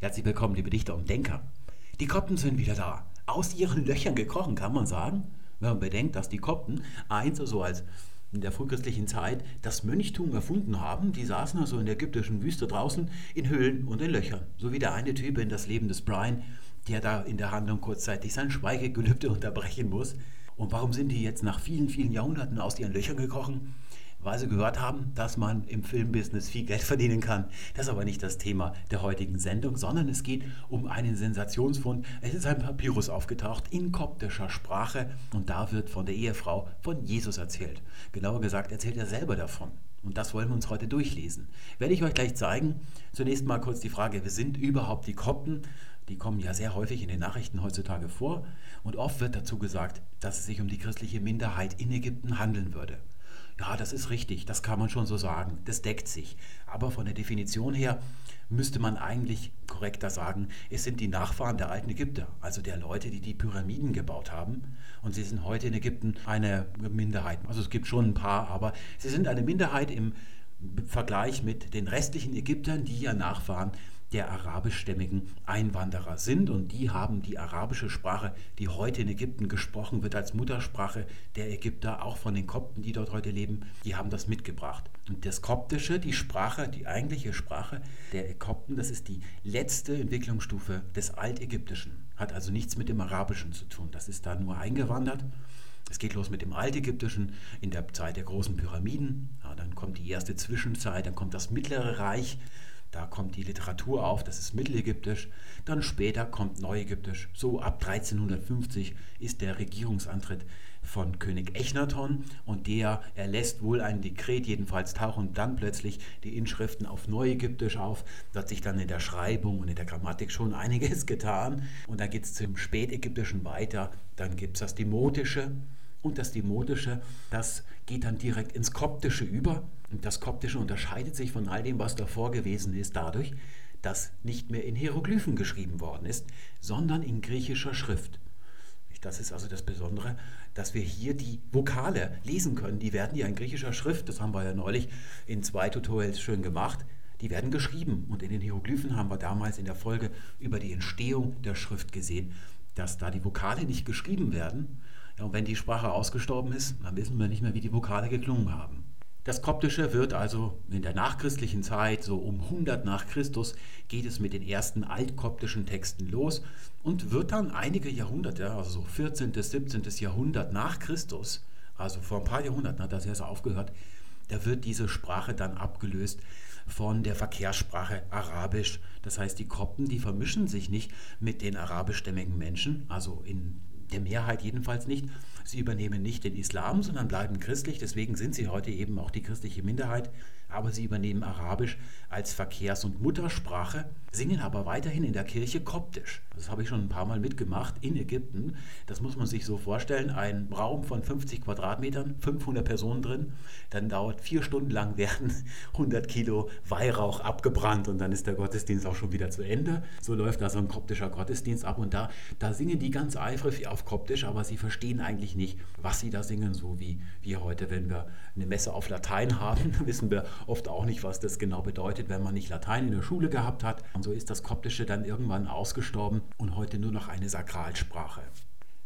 Herzlich willkommen, liebe Dichter und Denker. Die Kopten sind wieder da. Aus ihren Löchern gekrochen, kann man sagen. Wenn man bedenkt, dass die Kopten einst so als in der frühchristlichen Zeit das Mönchtum erfunden haben. Die saßen also in der ägyptischen Wüste draußen in Höhlen und in Löchern. So wie der eine Typ in das Leben des Brian, der da in der Handlung kurzzeitig sein Schweigegelübde unterbrechen muss. Und warum sind die jetzt nach vielen, vielen Jahrhunderten aus ihren Löchern gekrochen? Weil sie gehört haben, dass man im Filmbusiness viel Geld verdienen kann. Das ist aber nicht das Thema der heutigen Sendung, sondern es geht um einen Sensationsfund. Es ist ein Papyrus aufgetaucht in koptischer Sprache und da wird von der Ehefrau von Jesus erzählt. Genauer gesagt erzählt er selber davon. Und das wollen wir uns heute durchlesen. Werde ich euch gleich zeigen. Zunächst mal kurz die Frage, wer sind überhaupt die Kopten? Die kommen ja sehr häufig in den Nachrichten heutzutage vor. Und oft wird dazu gesagt, dass es sich um die christliche Minderheit in Ägypten handeln würde. Ja, das ist richtig, das kann man schon so sagen, das deckt sich. Aber von der Definition her müsste man eigentlich korrekter sagen, es sind die Nachfahren der alten Ägypter, also der Leute, die die Pyramiden gebaut haben. Und sie sind heute in Ägypten eine Minderheit. Also es gibt schon ein paar, aber sie sind eine Minderheit im Vergleich mit den restlichen Ägyptern, die ja Nachfahren der arabischstämmigen Einwanderer sind und die haben die arabische Sprache, die heute in Ägypten gesprochen wird als Muttersprache der Ägypter, auch von den Kopten, die dort heute leben, die haben das mitgebracht. Und das Koptische, die Sprache, die eigentliche Sprache der Kopten, das ist die letzte Entwicklungsstufe des Altägyptischen, hat also nichts mit dem Arabischen zu tun, das ist da nur eingewandert. Es geht los mit dem Altägyptischen in der Zeit der großen Pyramiden. Ja, dann kommt die erste Zwischenzeit, dann kommt das Mittlere Reich, da kommt die Literatur auf, das ist Mittelägyptisch. Dann später kommt Neuägyptisch. So ab 1350 ist der Regierungsantritt von König Echnaton und der erlässt wohl ein Dekret, jedenfalls tauchen dann plötzlich die Inschriften auf Neuägyptisch auf. Da hat sich dann in der Schreibung und in der Grammatik schon einiges getan. Und dann geht es zum Spätägyptischen weiter. Dann gibt es das Demotische. Und das Demotische, das geht dann direkt ins Koptische über. Und das Koptische unterscheidet sich von all dem, was davor gewesen ist, dadurch, dass nicht mehr in Hieroglyphen geschrieben worden ist, sondern in griechischer Schrift. Das ist also das Besondere, dass wir hier die Vokale lesen können. Die werden ja in griechischer Schrift, das haben wir ja neulich in zwei Tutorials schön gemacht, die werden geschrieben. Und in den Hieroglyphen haben wir damals in der Folge über die Entstehung der Schrift gesehen, dass da die Vokale nicht geschrieben werden. Ja, und wenn die Sprache ausgestorben ist, dann wissen wir nicht mehr, wie die Vokale geklungen haben. Das Koptische wird also in der nachchristlichen Zeit, so um 100 nach Christus, geht es mit den ersten altkoptischen Texten los und wird dann einige Jahrhunderte, also so 14. bis 17. Jahrhundert nach Christus, also vor ein paar Jahrhunderten hat das erst aufgehört, da wird diese Sprache dann abgelöst von der Verkehrssprache Arabisch. Das heißt, die Kopten, die vermischen sich nicht mit den arabischstämmigen Menschen, also in der Mehrheit jedenfalls nicht. Sie übernehmen nicht den Islam, sondern bleiben christlich. Deswegen sind sie heute eben auch die christliche Minderheit aber sie übernehmen Arabisch als Verkehrs- und Muttersprache, singen aber weiterhin in der Kirche Koptisch. Das habe ich schon ein paar Mal mitgemacht in Ägypten. Das muss man sich so vorstellen, ein Raum von 50 Quadratmetern, 500 Personen drin, dann dauert vier Stunden lang werden 100 Kilo Weihrauch abgebrannt und dann ist der Gottesdienst auch schon wieder zu Ende. So läuft also ein koptischer Gottesdienst ab und da, da singen die ganz eifrig auf Koptisch, aber sie verstehen eigentlich nicht, was sie da singen, so wie wir heute, wenn wir eine Messe auf Latein haben, wissen wir oft auch nicht, was das genau bedeutet, wenn man nicht Latein in der Schule gehabt hat. Und so ist das Koptische dann irgendwann ausgestorben und heute nur noch eine Sakralsprache.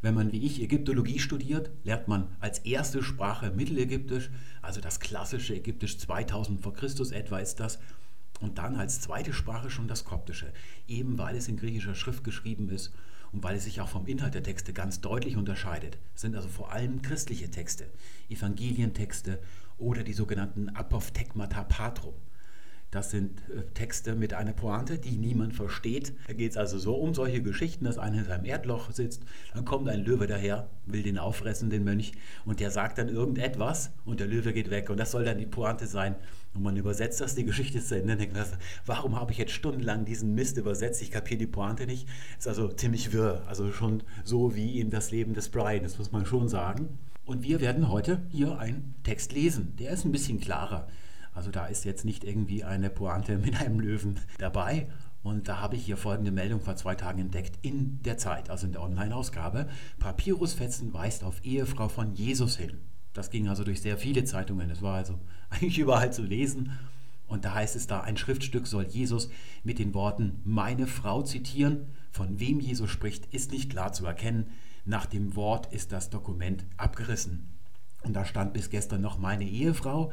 Wenn man wie ich Ägyptologie studiert, lernt man als erste Sprache Mittelägyptisch, also das klassische Ägyptisch 2000 vor Christus etwa ist das, und dann als zweite Sprache schon das Koptische, eben weil es in griechischer Schrift geschrieben ist und weil es sich auch vom Inhalt der Texte ganz deutlich unterscheidet. Sind also vor allem christliche Texte, Evangelientexte oder die sogenannten Apophthegmata Patrum. Das sind äh, Texte mit einer Pointe, die niemand versteht. Da geht es also so um solche Geschichten, dass einer in seinem Erdloch sitzt, dann kommt ein Löwe daher, will den auffressen, den Mönch, und der sagt dann irgendetwas und der Löwe geht weg. Und das soll dann die Pointe sein. Und man übersetzt das, die Geschichte ist zu Ende, denkt man, warum habe ich jetzt stundenlang diesen Mist übersetzt? Ich kapiere die Pointe nicht. Ist also ziemlich wirr, also schon so wie in das Leben des Brian, das muss man schon sagen. Und wir werden heute hier einen Text lesen. Der ist ein bisschen klarer. Also da ist jetzt nicht irgendwie eine Pointe mit einem Löwen dabei. Und da habe ich hier folgende Meldung vor zwei Tagen entdeckt in der Zeit, also in der Online-Ausgabe. Papyrusfetzen weist auf Ehefrau von Jesus hin. Das ging also durch sehr viele Zeitungen. Es war also eigentlich überall zu lesen. Und da heißt es da, ein Schriftstück soll Jesus mit den Worten meine Frau zitieren. Von wem Jesus spricht, ist nicht klar zu erkennen. Nach dem Wort ist das Dokument abgerissen. Und da stand bis gestern noch meine Ehefrau.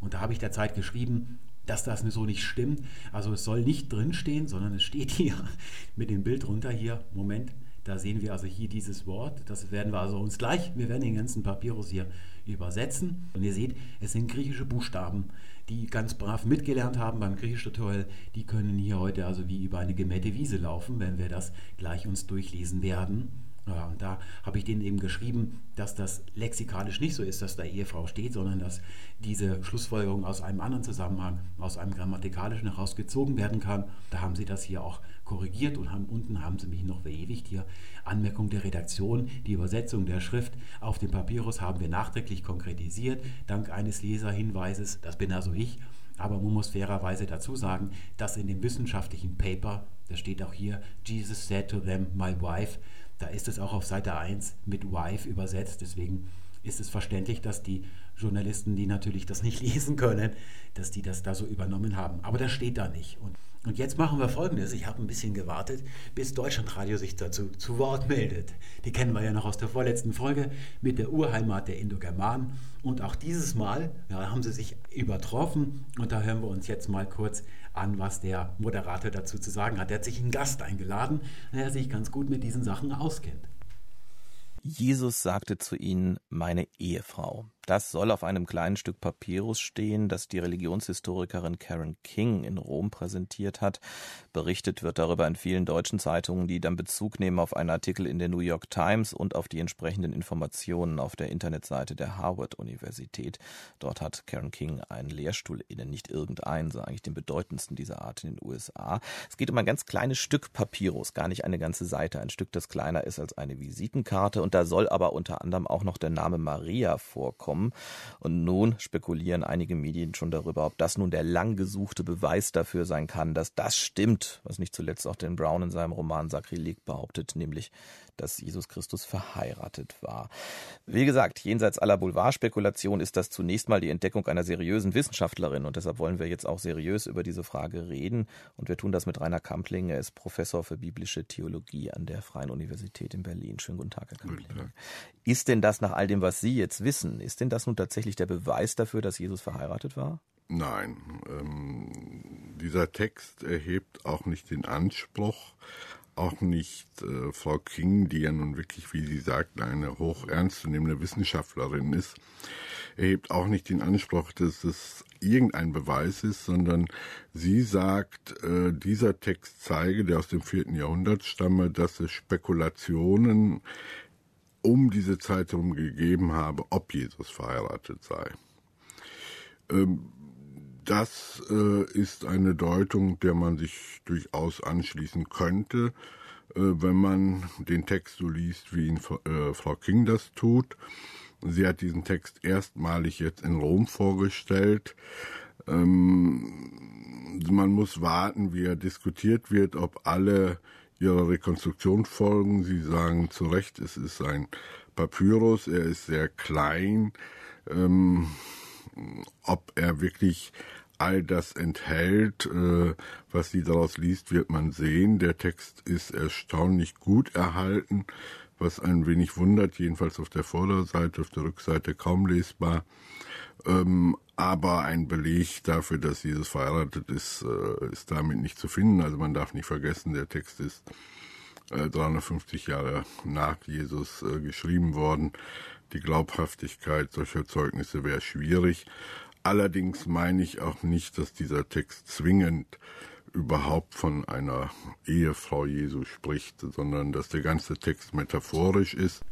Und da habe ich der Zeit geschrieben, dass das so nicht stimmt. Also es soll nicht drinstehen, sondern es steht hier mit dem Bild runter hier. Moment, da sehen wir also hier dieses Wort. Das werden wir also uns gleich, wir werden den ganzen Papyrus hier übersetzen. Und ihr seht, es sind griechische Buchstaben, die ganz brav mitgelernt haben beim Griechisch-Tutorial. Die können hier heute also wie über eine gemähte Wiese laufen, wenn wir das gleich uns durchlesen werden. Und da habe ich denen eben geschrieben, dass das lexikalisch nicht so ist, dass da Ehefrau steht, sondern dass diese Schlussfolgerung aus einem anderen Zusammenhang, aus einem grammatikalischen herausgezogen werden kann. Da haben sie das hier auch korrigiert und haben, unten haben sie mich noch verewigt hier. Anmerkung der Redaktion, die Übersetzung der Schrift auf dem Papyrus haben wir nachträglich konkretisiert, dank eines Leserhinweises, das bin also ich. Aber man muss fairerweise dazu sagen, dass in dem wissenschaftlichen Paper, das steht auch hier, Jesus said to them, my wife, da ist es auch auf Seite 1 mit Wife übersetzt. Deswegen ist es verständlich, dass die Journalisten, die natürlich das nicht lesen können, dass die das da so übernommen haben. Aber das steht da nicht. Und, und jetzt machen wir Folgendes. Ich habe ein bisschen gewartet, bis Deutschlandradio sich dazu zu Wort meldet. Die kennen wir ja noch aus der vorletzten Folge mit der Urheimat der Indogermanen. Und auch dieses Mal ja, haben sie sich übertroffen. Und da hören wir uns jetzt mal kurz an, was der Moderator dazu zu sagen hat. Er hat sich einen Gast eingeladen, der sich ganz gut mit diesen Sachen auskennt. Jesus sagte zu ihnen, meine Ehefrau. Das soll auf einem kleinen Stück Papyrus stehen, das die Religionshistorikerin Karen King in Rom präsentiert hat. Berichtet wird darüber in vielen deutschen Zeitungen, die dann Bezug nehmen auf einen Artikel in der New York Times und auf die entsprechenden Informationen auf der Internetseite der Harvard-Universität. Dort hat Karen King einen Lehrstuhl inne, nicht irgendeinen, sondern eigentlich den bedeutendsten dieser Art in den USA. Es geht um ein ganz kleines Stück Papyrus, gar nicht eine ganze Seite, ein Stück, das kleiner ist als eine Visitenkarte und da soll aber unter anderem auch noch der Name Maria vorkommen kommen. Und nun spekulieren einige Medien schon darüber, ob das nun der lang gesuchte Beweis dafür sein kann, dass das stimmt, was nicht zuletzt auch Dan Brown in seinem Roman Sakrileg behauptet, nämlich, dass Jesus Christus verheiratet war. Wie gesagt, jenseits aller Boulevardspekulation ist das zunächst mal die Entdeckung einer seriösen Wissenschaftlerin und deshalb wollen wir jetzt auch seriös über diese Frage reden und wir tun das mit Rainer Kampling. Er ist Professor für biblische Theologie an der Freien Universität in Berlin. Schönen guten Tag, Herr Kampling. Ist denn das nach all dem, was Sie jetzt wissen, ist denn das nun tatsächlich der Beweis dafür, dass Jesus verheiratet war? Nein, ähm, dieser Text erhebt auch nicht den Anspruch, auch nicht äh, Frau King, die ja nun wirklich, wie sie sagt, eine hoch ernstzunehmende Wissenschaftlerin ist, erhebt auch nicht den Anspruch, dass es irgendein Beweis ist, sondern sie sagt, äh, dieser Text zeige, der aus dem vierten Jahrhundert stamme, dass es Spekulationen um diese Zeit herum gegeben habe, ob Jesus verheiratet sei. Ähm, das äh, ist eine Deutung, der man sich durchaus anschließen könnte, äh, wenn man den Text so liest, wie ihn äh, Frau King das tut. Sie hat diesen Text erstmalig jetzt in Rom vorgestellt. Ähm, man muss warten, wie er diskutiert wird, ob alle ihrer Rekonstruktion folgen. Sie sagen zu Recht, es ist ein Papyrus, er ist sehr klein. Ähm, ob er wirklich all das enthält, äh, was sie daraus liest, wird man sehen. Der Text ist erstaunlich gut erhalten, was ein wenig wundert, jedenfalls auf der Vorderseite, auf der Rückseite kaum lesbar. Ähm, aber ein Beleg dafür, dass Jesus verheiratet ist, äh, ist damit nicht zu finden. Also man darf nicht vergessen, der Text ist äh, 350 Jahre nach Jesus äh, geschrieben worden. Die Glaubhaftigkeit solcher Zeugnisse wäre schwierig. Allerdings meine ich auch nicht, dass dieser Text zwingend überhaupt von einer Ehefrau Jesu spricht, sondern dass der ganze Text metaphorisch ist.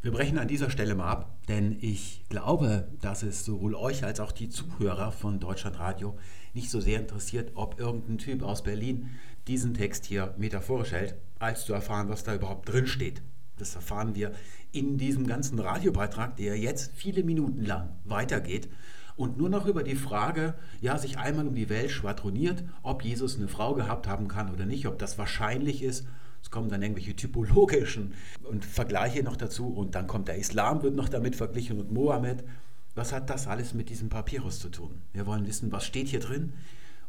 Wir brechen an dieser Stelle mal ab, denn ich glaube, dass es sowohl euch als auch die Zuhörer von Deutschlandradio nicht so sehr interessiert, ob irgendein Typ aus Berlin diesen Text hier metaphorisch hält, als zu erfahren, was da überhaupt drin steht. Das erfahren wir in diesem ganzen Radiobeitrag, der jetzt viele Minuten lang weitergeht und nur noch über die Frage, ja, sich einmal um die Welt schwadroniert, ob Jesus eine Frau gehabt haben kann oder nicht, ob das wahrscheinlich ist. Es kommen dann irgendwelche typologischen und Vergleiche noch dazu und dann kommt der Islam, wird noch damit verglichen und Mohammed. Was hat das alles mit diesem Papyrus zu tun? Wir wollen wissen, was steht hier drin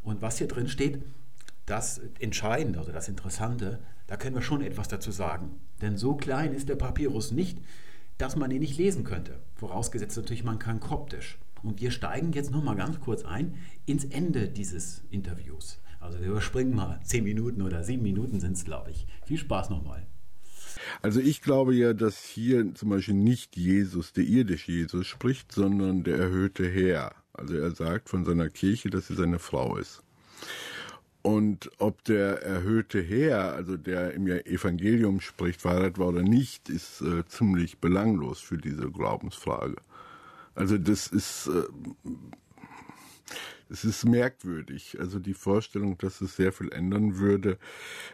und was hier drin steht, das Entscheidende oder das Interessante, da können wir schon etwas dazu sagen. Denn so klein ist der Papyrus nicht, dass man ihn nicht lesen könnte. Vorausgesetzt natürlich, man kann koptisch. Und wir steigen jetzt nochmal ganz kurz ein ins Ende dieses Interviews. Also wir überspringen mal zehn Minuten oder sieben Minuten sind es, glaube ich. Viel Spaß nochmal. Also ich glaube ja, dass hier zum Beispiel nicht Jesus, der irdische Jesus spricht, sondern der erhöhte Herr. Also er sagt von seiner Kirche, dass sie seine Frau ist. Und ob der erhöhte Herr, also der im Evangelium spricht, verheiratet war oder nicht, ist äh, ziemlich belanglos für diese Glaubensfrage. Also das ist, äh, es ist merkwürdig. Also die Vorstellung, dass es sehr viel ändern würde,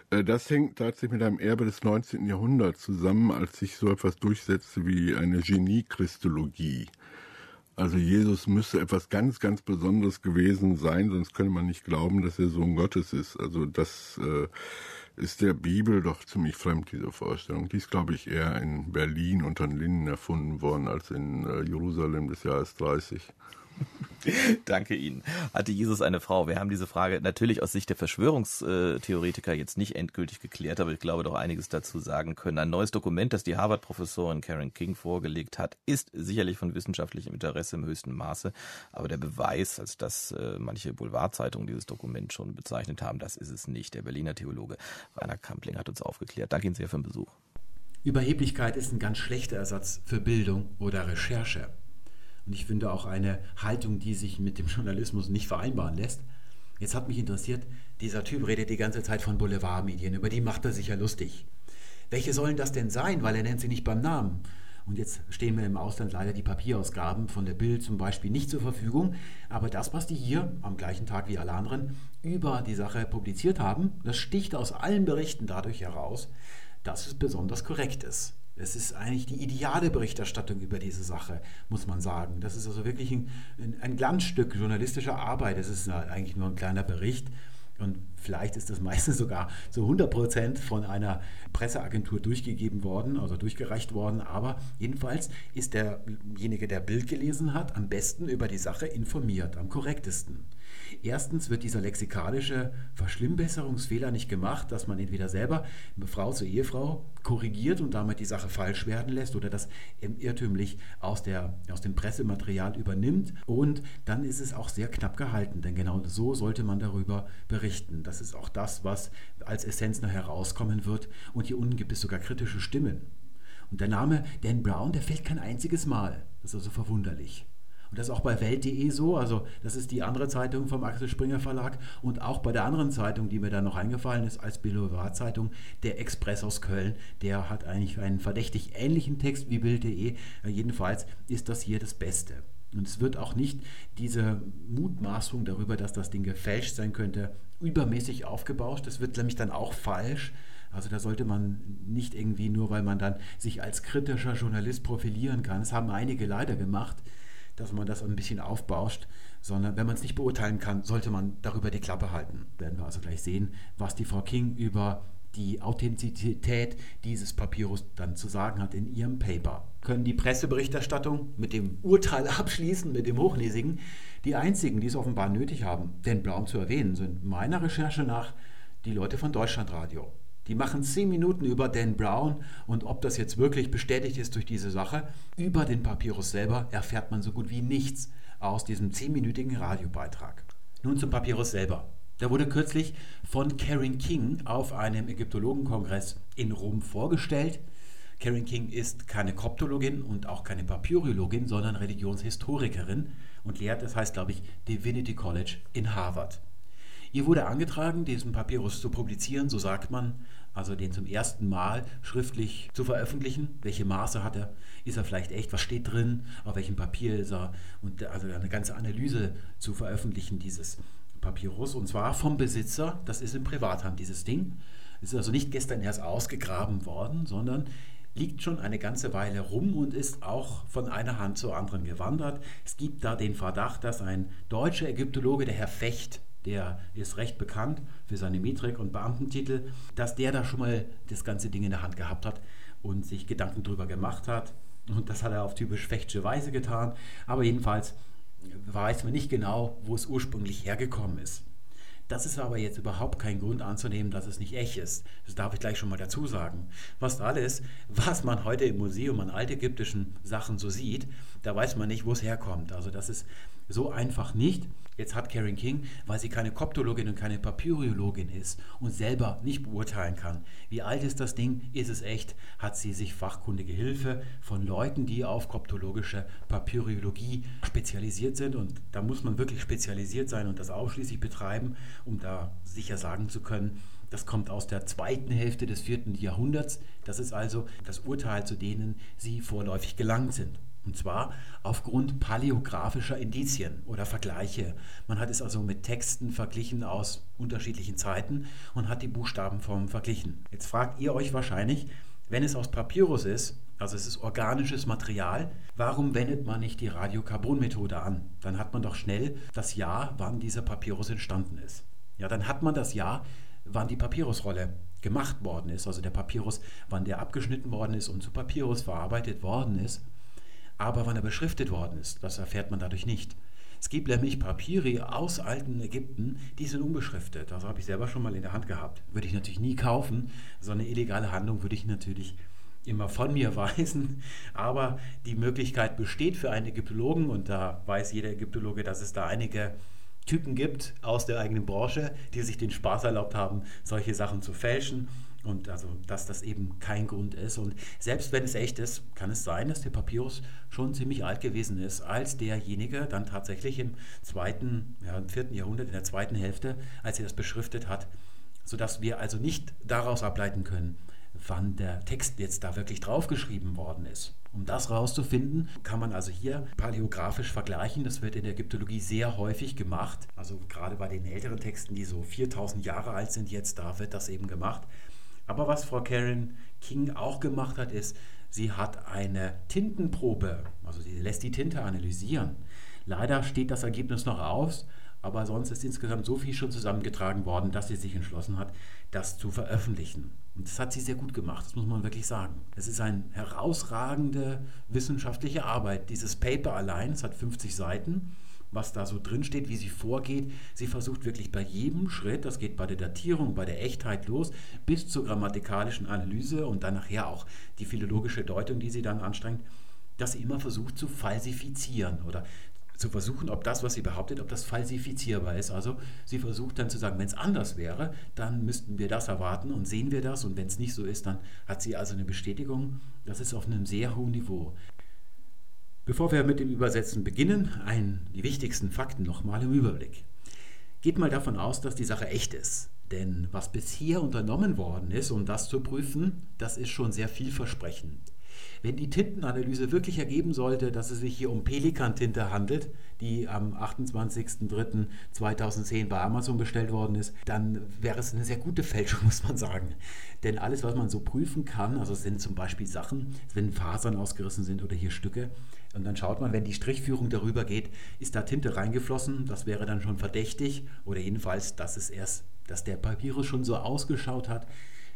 äh, das hängt tatsächlich mit einem Erbe des 19. Jahrhunderts zusammen, als sich so etwas durchsetzte wie eine Genie-Christologie. Also Jesus müsste etwas ganz, ganz Besonderes gewesen sein, sonst könnte man nicht glauben, dass er Sohn Gottes ist. Also das äh, ist der Bibel doch ziemlich fremd, diese Vorstellung. Die ist, glaube ich, eher in Berlin unter den Linden erfunden worden als in äh, Jerusalem des Jahres 30. Danke Ihnen. Hatte Jesus eine Frau? Wir haben diese Frage natürlich aus Sicht der Verschwörungstheoretiker jetzt nicht endgültig geklärt, aber ich glaube doch einiges dazu sagen können. Ein neues Dokument, das die Harvard-Professorin Karen King vorgelegt hat, ist sicherlich von wissenschaftlichem Interesse im höchsten Maße, aber der Beweis, als dass äh, manche Boulevardzeitungen dieses Dokument schon bezeichnet haben, das ist es nicht. Der Berliner Theologe Rainer Kampling hat uns aufgeklärt. Danke Ihnen sehr für den Besuch. Überheblichkeit ist ein ganz schlechter Ersatz für Bildung oder Recherche. Und ich finde auch eine Haltung, die sich mit dem Journalismus nicht vereinbaren lässt. Jetzt hat mich interessiert, dieser Typ redet die ganze Zeit von Boulevardmedien, über die macht er sich ja lustig. Welche sollen das denn sein? Weil er nennt sie nicht beim Namen. Und jetzt stehen mir im Ausland leider die Papierausgaben von der Bild zum Beispiel nicht zur Verfügung. Aber das, was die hier am gleichen Tag wie alle anderen über die Sache publiziert haben, das sticht aus allen Berichten dadurch heraus, dass es besonders korrekt ist. Es ist eigentlich die ideale Berichterstattung über diese Sache, muss man sagen. Das ist also wirklich ein, ein Glanzstück journalistischer Arbeit. Es ist eigentlich nur ein kleiner Bericht. Und vielleicht ist das meistens sogar zu 100 Prozent von einer Presseagentur durchgegeben worden, also durchgereicht worden. Aber jedenfalls ist derjenige, der Bild gelesen hat, am besten über die Sache informiert, am korrektesten. Erstens wird dieser lexikalische Verschlimmbesserungsfehler nicht gemacht, dass man entweder selber Frau zu Ehefrau korrigiert und damit die Sache falsch werden lässt oder das irrtümlich aus, der, aus dem Pressematerial übernimmt. Und dann ist es auch sehr knapp gehalten, denn genau so sollte man darüber berichten. Das ist auch das, was als Essenz noch herauskommen wird. Und hier unten gibt es sogar kritische Stimmen. Und der Name Dan Brown, der fällt kein einziges Mal. Das ist also verwunderlich. Und das ist auch bei Welt.de so. Also, das ist die andere Zeitung vom Axel Springer Verlag. Und auch bei der anderen Zeitung, die mir da noch eingefallen ist, als Boulevard-Zeitung, der Express aus Köln. Der hat eigentlich einen verdächtig ähnlichen Text wie Bild.de. Jedenfalls ist das hier das Beste. Und es wird auch nicht diese Mutmaßung darüber, dass das Ding gefälscht sein könnte, übermäßig aufgebauscht. Das wird nämlich dann auch falsch. Also da sollte man nicht irgendwie nur, weil man dann sich als kritischer Journalist profilieren kann. Das haben einige leider gemacht dass man das ein bisschen aufbauscht, sondern wenn man es nicht beurteilen kann, sollte man darüber die Klappe halten. Werden wir also gleich sehen, was die Frau King über die Authentizität dieses Papyrus dann zu sagen hat in ihrem Paper. Können die Presseberichterstattung mit dem Urteil abschließen, mit dem Hochnäsigen? Die einzigen, die es offenbar nötig haben, den Blaum zu erwähnen, sind meiner Recherche nach die Leute von Deutschlandradio. Die machen zehn Minuten über Dan Brown und ob das jetzt wirklich bestätigt ist durch diese Sache, über den Papyrus selber erfährt man so gut wie nichts aus diesem zehnminütigen Radiobeitrag. Nun zum Papyrus selber. Der wurde kürzlich von Karen King auf einem Ägyptologenkongress in Rom vorgestellt. Karen King ist keine Koptologin und auch keine Papyrologin, sondern Religionshistorikerin und lehrt, das heißt, glaube ich, Divinity College in Harvard. Ihr wurde angetragen, diesen Papyrus zu publizieren, so sagt man, also den zum ersten Mal schriftlich zu veröffentlichen. Welche Maße hat er? Ist er vielleicht echt? Was steht drin? Auf welchem Papier ist er? Und also eine ganze Analyse zu veröffentlichen dieses Papyrus. Und zwar vom Besitzer, das ist in Privathand, dieses Ding. Ist also nicht gestern erst ausgegraben worden, sondern liegt schon eine ganze Weile rum und ist auch von einer Hand zur anderen gewandert. Es gibt da den Verdacht, dass ein deutscher Ägyptologe, der Herr Fecht, der ist recht bekannt für seine Metrik und Beamtentitel, dass der da schon mal das ganze Ding in der Hand gehabt hat und sich Gedanken drüber gemacht hat. Und das hat er auf typisch fechtsche Weise getan. Aber jedenfalls weiß man nicht genau, wo es ursprünglich hergekommen ist. Das ist aber jetzt überhaupt kein Grund anzunehmen, dass es nicht echt ist. Das darf ich gleich schon mal dazu sagen. Fast alles, was man heute im Museum an altägyptischen Sachen so sieht, da weiß man nicht, wo es herkommt. Also das ist so einfach nicht. Jetzt hat Karen King, weil sie keine Koptologin und keine Papyriologin ist und selber nicht beurteilen kann, wie alt ist das Ding, ist es echt, hat sie sich fachkundige Hilfe von Leuten, die auf koptologische Papyriologie spezialisiert sind. Und da muss man wirklich spezialisiert sein und das ausschließlich betreiben, um da sicher sagen zu können, das kommt aus der zweiten Hälfte des vierten Jahrhunderts. Das ist also das Urteil, zu denen sie vorläufig gelangt sind. Und zwar aufgrund paläographischer Indizien oder Vergleiche. Man hat es also mit Texten verglichen aus unterschiedlichen Zeiten und hat die Buchstabenformen verglichen. Jetzt fragt ihr euch wahrscheinlich, wenn es aus Papyrus ist, also es ist organisches Material, warum wendet man nicht die Radiokarbonmethode an? Dann hat man doch schnell das Jahr, wann dieser Papyrus entstanden ist. Ja, dann hat man das Jahr, wann die Papyrusrolle gemacht worden ist, also der Papyrus, wann der abgeschnitten worden ist und zu Papyrus verarbeitet worden ist. Aber wann er beschriftet worden ist, das erfährt man dadurch nicht. Es gibt nämlich Papyri aus alten Ägypten, die sind unbeschriftet. Das habe ich selber schon mal in der Hand gehabt. Würde ich natürlich nie kaufen. So eine illegale Handlung würde ich natürlich immer von mir weisen. Aber die Möglichkeit besteht für einen Ägyptologen, und da weiß jeder Ägyptologe, dass es da einige Typen gibt aus der eigenen Branche, die sich den Spaß erlaubt haben, solche Sachen zu fälschen und also, dass das eben kein Grund ist. Und selbst wenn es echt ist, kann es sein, dass der Papyrus schon ziemlich alt gewesen ist, als derjenige dann tatsächlich im zweiten, ja, im vierten Jahrhundert, in der zweiten Hälfte, als er das beschriftet hat, sodass wir also nicht daraus ableiten können, wann der Text jetzt da wirklich draufgeschrieben worden ist. Um das herauszufinden, kann man also hier paläografisch vergleichen. Das wird in der Ägyptologie sehr häufig gemacht. Also gerade bei den älteren Texten, die so 4000 Jahre alt sind jetzt, da wird das eben gemacht. Aber was Frau Karen King auch gemacht hat, ist, sie hat eine Tintenprobe, also sie lässt die Tinte analysieren. Leider steht das Ergebnis noch aus, aber sonst ist insgesamt so viel schon zusammengetragen worden, dass sie sich entschlossen hat, das zu veröffentlichen. Und das hat sie sehr gut gemacht, das muss man wirklich sagen. Es ist eine herausragende wissenschaftliche Arbeit. Dieses Paper allein, es hat 50 Seiten, was da so drin steht, wie sie vorgeht. Sie versucht wirklich bei jedem Schritt, das geht bei der Datierung, bei der Echtheit los, bis zur grammatikalischen Analyse und dann nachher auch die philologische Deutung, die sie dann anstrengt, dass sie immer versucht zu falsifizieren oder zu versuchen, ob das, was sie behauptet, ob das falsifizierbar ist. Also sie versucht dann zu sagen, wenn es anders wäre, dann müssten wir das erwarten und sehen wir das und wenn es nicht so ist, dann hat sie also eine Bestätigung. Das ist auf einem sehr hohen Niveau. Bevor wir mit dem Übersetzen beginnen, ein, die wichtigsten Fakten nochmal im Überblick. Geht mal davon aus, dass die Sache echt ist. Denn was bisher unternommen worden ist, um das zu prüfen, das ist schon sehr vielversprechend. Wenn die Tintenanalyse wirklich ergeben sollte, dass es sich hier um Pelikantinte handelt, die am 28.03.2010 bei Amazon bestellt worden ist, dann wäre es eine sehr gute Fälschung, muss man sagen. Denn alles, was man so prüfen kann, also sind zum Beispiel Sachen, wenn Fasern ausgerissen sind oder hier Stücke, und dann schaut man, wenn die Strichführung darüber geht, ist da Tinte reingeflossen. Das wäre dann schon verdächtig. Oder jedenfalls, dass es erst, dass der Papyrus schon so ausgeschaut hat,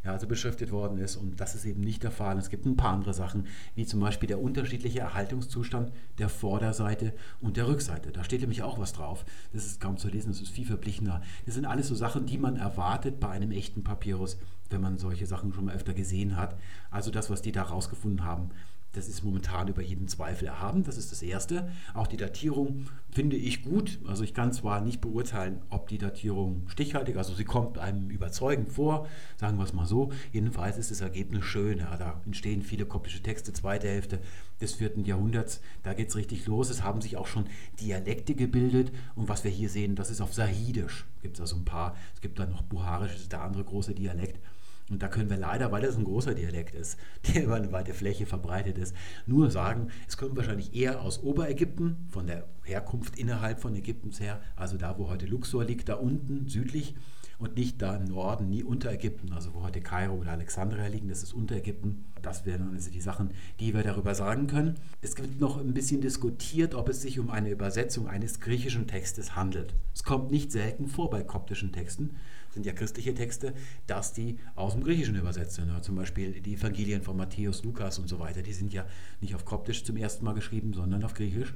ja, also beschriftet worden ist. Und das ist eben nicht der Fall. Es gibt ein paar andere Sachen, wie zum Beispiel der unterschiedliche Erhaltungszustand der Vorderseite und der Rückseite. Da steht nämlich auch was drauf. Das ist kaum zu lesen, das ist viel verblichener. Das sind alles so Sachen, die man erwartet bei einem echten Papyrus, wenn man solche Sachen schon mal öfter gesehen hat. Also das, was die da rausgefunden haben, das ist momentan über jeden Zweifel erhaben. Das ist das Erste. Auch die Datierung finde ich gut. Also ich kann zwar nicht beurteilen, ob die Datierung stichhaltig, also sie kommt einem überzeugend vor, sagen wir es mal so. Jedenfalls ist das Ergebnis schön. Ja, da entstehen viele koptische Texte, zweite Hälfte des vierten Jahrhunderts. Da geht es richtig los. Es haben sich auch schon Dialekte gebildet. Und was wir hier sehen, das ist auf Sahidisch. Gibt es also ein paar. Es gibt dann noch Buharisch, das ist der andere große Dialekt. Und da können wir leider, weil das ein großer Dialekt ist, der über eine weite Fläche verbreitet ist, nur sagen, es kommt wahrscheinlich eher aus Oberägypten, von der Herkunft innerhalb von Ägyptens her, also da, wo heute Luxor liegt, da unten südlich. und nicht da im Norden, nie Unterägypten, also wo heute Kairo oder Alexandria liegen, das ist Unterägypten. Das wären also die Sachen, die wir darüber sagen können. Es wird noch ein bisschen diskutiert, ob es sich um eine Übersetzung eines griechischen Textes handelt. Es kommt nicht selten vor bei koptischen Texten, sind ja christliche Texte, dass die aus dem Griechischen übersetzt sind. Ja, zum Beispiel die Evangelien von Matthäus, Lukas und so weiter, die sind ja nicht auf Koptisch zum ersten Mal geschrieben, sondern auf Griechisch.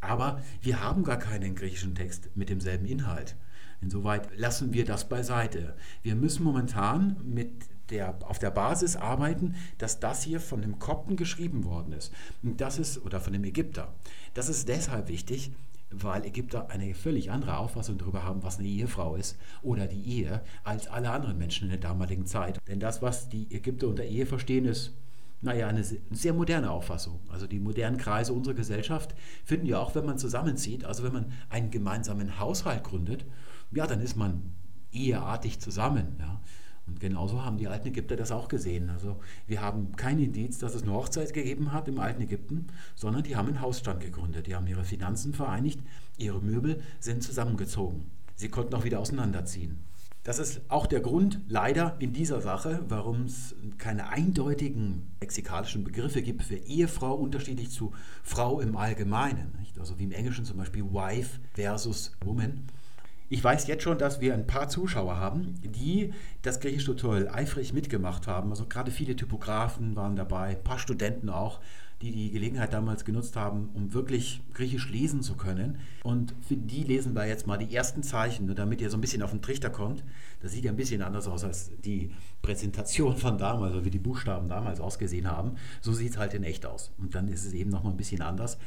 Aber wir haben gar keinen griechischen Text mit demselben Inhalt. Insoweit lassen wir das beiseite. Wir müssen momentan mit der, auf der Basis arbeiten, dass das hier von dem Kopten geschrieben worden ist. Und das ist, oder von dem Ägypter. Das ist deshalb wichtig, weil Ägypter eine völlig andere Auffassung darüber haben, was eine Ehefrau ist oder die Ehe, als alle anderen Menschen in der damaligen Zeit. Denn das, was die Ägypter unter Ehe verstehen, ist naja, eine sehr moderne Auffassung. Also die modernen Kreise unserer Gesellschaft finden ja auch, wenn man zusammenzieht, also wenn man einen gemeinsamen Haushalt gründet, ja, dann ist man eheartig zusammen. Ja. Und genauso haben die alten Ägypter das auch gesehen. Also wir haben kein Indiz, dass es eine Hochzeit gegeben hat im alten Ägypten, sondern die haben einen Hausstand gegründet. Die haben ihre Finanzen vereinigt, ihre Möbel sind zusammengezogen. Sie konnten auch wieder auseinanderziehen. Das ist auch der Grund, leider in dieser Sache, warum es keine eindeutigen lexikalischen Begriffe gibt für Ehefrau unterschiedlich zu Frau im Allgemeinen. Also wie im Englischen zum Beispiel Wife versus Woman. Ich weiß jetzt schon, dass wir ein paar Zuschauer haben, die das griechische Tutorial eifrig mitgemacht haben. Also gerade viele Typografen waren dabei, ein paar Studenten auch, die die Gelegenheit damals genutzt haben, um wirklich griechisch lesen zu können. Und für die lesen wir jetzt mal die ersten Zeichen, nur damit ihr so ein bisschen auf den Trichter kommt. Das sieht ja ein bisschen anders aus als die Präsentation von damals, also wie die Buchstaben damals ausgesehen haben. So sieht es halt in echt aus. Und dann ist es eben nochmal ein bisschen anders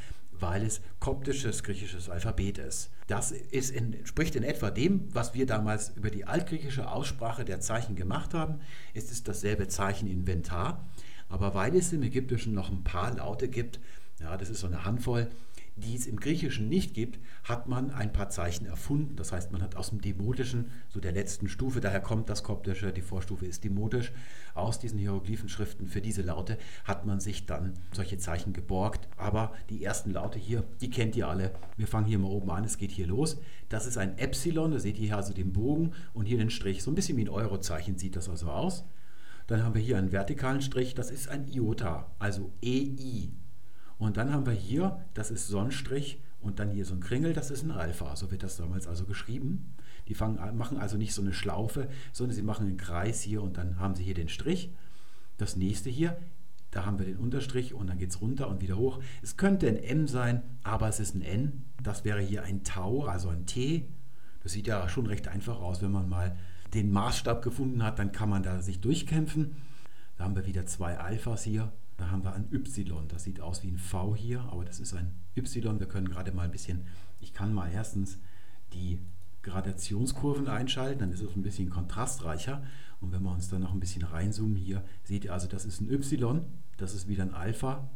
weil es koptisches griechisches Alphabet ist. Das ist in, entspricht in etwa dem, was wir damals über die altgriechische Aussprache der Zeichen gemacht haben. Es ist dasselbe Zeicheninventar, aber weil es im Ägyptischen noch ein paar Laute gibt, ja, das ist so eine Handvoll, die es im Griechischen nicht gibt, hat man ein paar Zeichen erfunden. Das heißt, man hat aus dem Demotischen, so der letzten Stufe, daher kommt das Koptische, die Vorstufe ist Demotisch, aus diesen Hieroglyphenschriften für diese Laute hat man sich dann solche Zeichen geborgt. Aber die ersten Laute hier, die kennt ihr alle. Wir fangen hier mal oben an, es geht hier los. Das ist ein Epsilon, da seht ihr hier also den Bogen und hier den Strich. So ein bisschen wie ein Eurozeichen sieht das also aus. Dann haben wir hier einen vertikalen Strich, das ist ein Iota, also EI. Und dann haben wir hier, das ist Sonnenstrich und dann hier so ein Kringel, das ist ein Alpha. So wird das damals also geschrieben. Die fangen, machen also nicht so eine Schlaufe, sondern sie machen einen Kreis hier und dann haben sie hier den Strich. Das nächste hier, da haben wir den Unterstrich und dann geht es runter und wieder hoch. Es könnte ein M sein, aber es ist ein N. Das wäre hier ein Tau, also ein T. Das sieht ja schon recht einfach aus, wenn man mal den Maßstab gefunden hat, dann kann man da sich durchkämpfen. Da haben wir wieder zwei Alphas hier. Da haben wir ein Y, das sieht aus wie ein V hier, aber das ist ein Y. Wir können gerade mal ein bisschen, ich kann mal erstens die Gradationskurven einschalten, dann ist es ein bisschen kontrastreicher. Und wenn wir uns dann noch ein bisschen reinzoomen hier, seht ihr also, das ist ein Y, das ist wieder ein Alpha,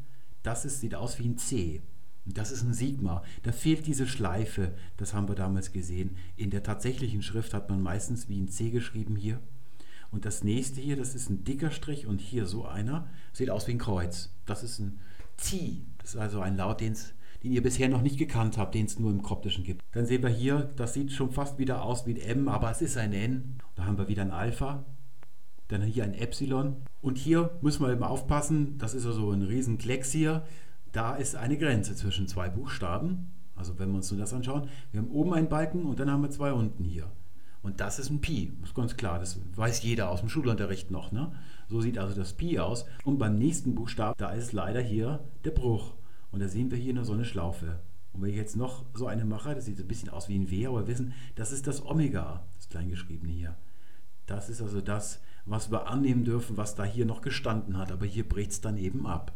das ist, sieht aus wie ein C. Das ist ein Sigma. Da fehlt diese Schleife, das haben wir damals gesehen. In der tatsächlichen Schrift hat man meistens wie ein C geschrieben hier. Und das nächste hier, das ist ein dicker Strich und hier so einer, sieht aus wie ein Kreuz. Das ist ein T. Das ist also ein Laut, den ihr bisher noch nicht gekannt habt, den es nur im Koptischen gibt. Dann sehen wir hier, das sieht schon fast wieder aus wie ein M, aber es ist ein N. Da haben wir wieder ein Alpha, dann hier ein Epsilon. Und hier müssen wir eben aufpassen, das ist also ein riesen Klecks hier. Da ist eine Grenze zwischen zwei Buchstaben. Also wenn wir uns nur das anschauen, wir haben oben einen Balken und dann haben wir zwei unten hier. Und das ist ein Pi, das ist ganz klar, das weiß jeder aus dem Schulunterricht noch. Ne? So sieht also das Pi aus. Und beim nächsten Buchstaben, da ist leider hier der Bruch. Und da sehen wir hier nur so eine Schlaufe. Und wenn ich jetzt noch so eine mache, das sieht ein bisschen aus wie ein W, aber wir wissen, das ist das Omega, das Kleingeschriebene hier. Das ist also das, was wir annehmen dürfen, was da hier noch gestanden hat. Aber hier bricht es dann eben ab.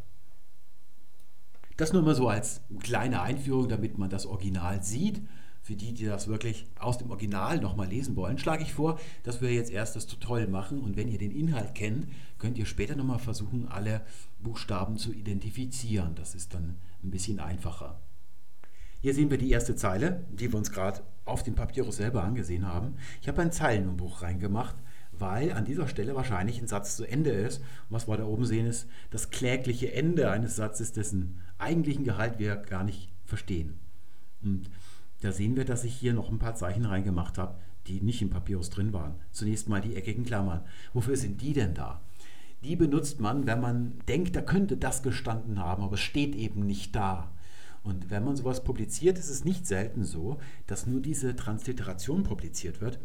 Das nur mal so als kleine Einführung, damit man das Original sieht. Für die, die das wirklich aus dem Original nochmal lesen wollen, schlage ich vor, dass wir jetzt erst das Tutorial machen und wenn ihr den Inhalt kennt, könnt ihr später nochmal versuchen, alle Buchstaben zu identifizieren. Das ist dann ein bisschen einfacher. Hier sehen wir die erste Zeile, die wir uns gerade auf dem Papyrus selber angesehen haben. Ich habe ein Zeilenumbruch reingemacht, weil an dieser Stelle wahrscheinlich ein Satz zu Ende ist. Und was wir da oben sehen, ist das klägliche Ende eines Satzes, dessen eigentlichen Gehalt wir gar nicht verstehen. Und da sehen wir, dass ich hier noch ein paar Zeichen reingemacht habe, die nicht im Papyrus drin waren. Zunächst mal die eckigen Klammern. Wofür sind die denn da? Die benutzt man, wenn man denkt, da könnte das gestanden haben, aber es steht eben nicht da. Und wenn man sowas publiziert, ist es nicht selten so, dass nur diese Transliteration publiziert wird.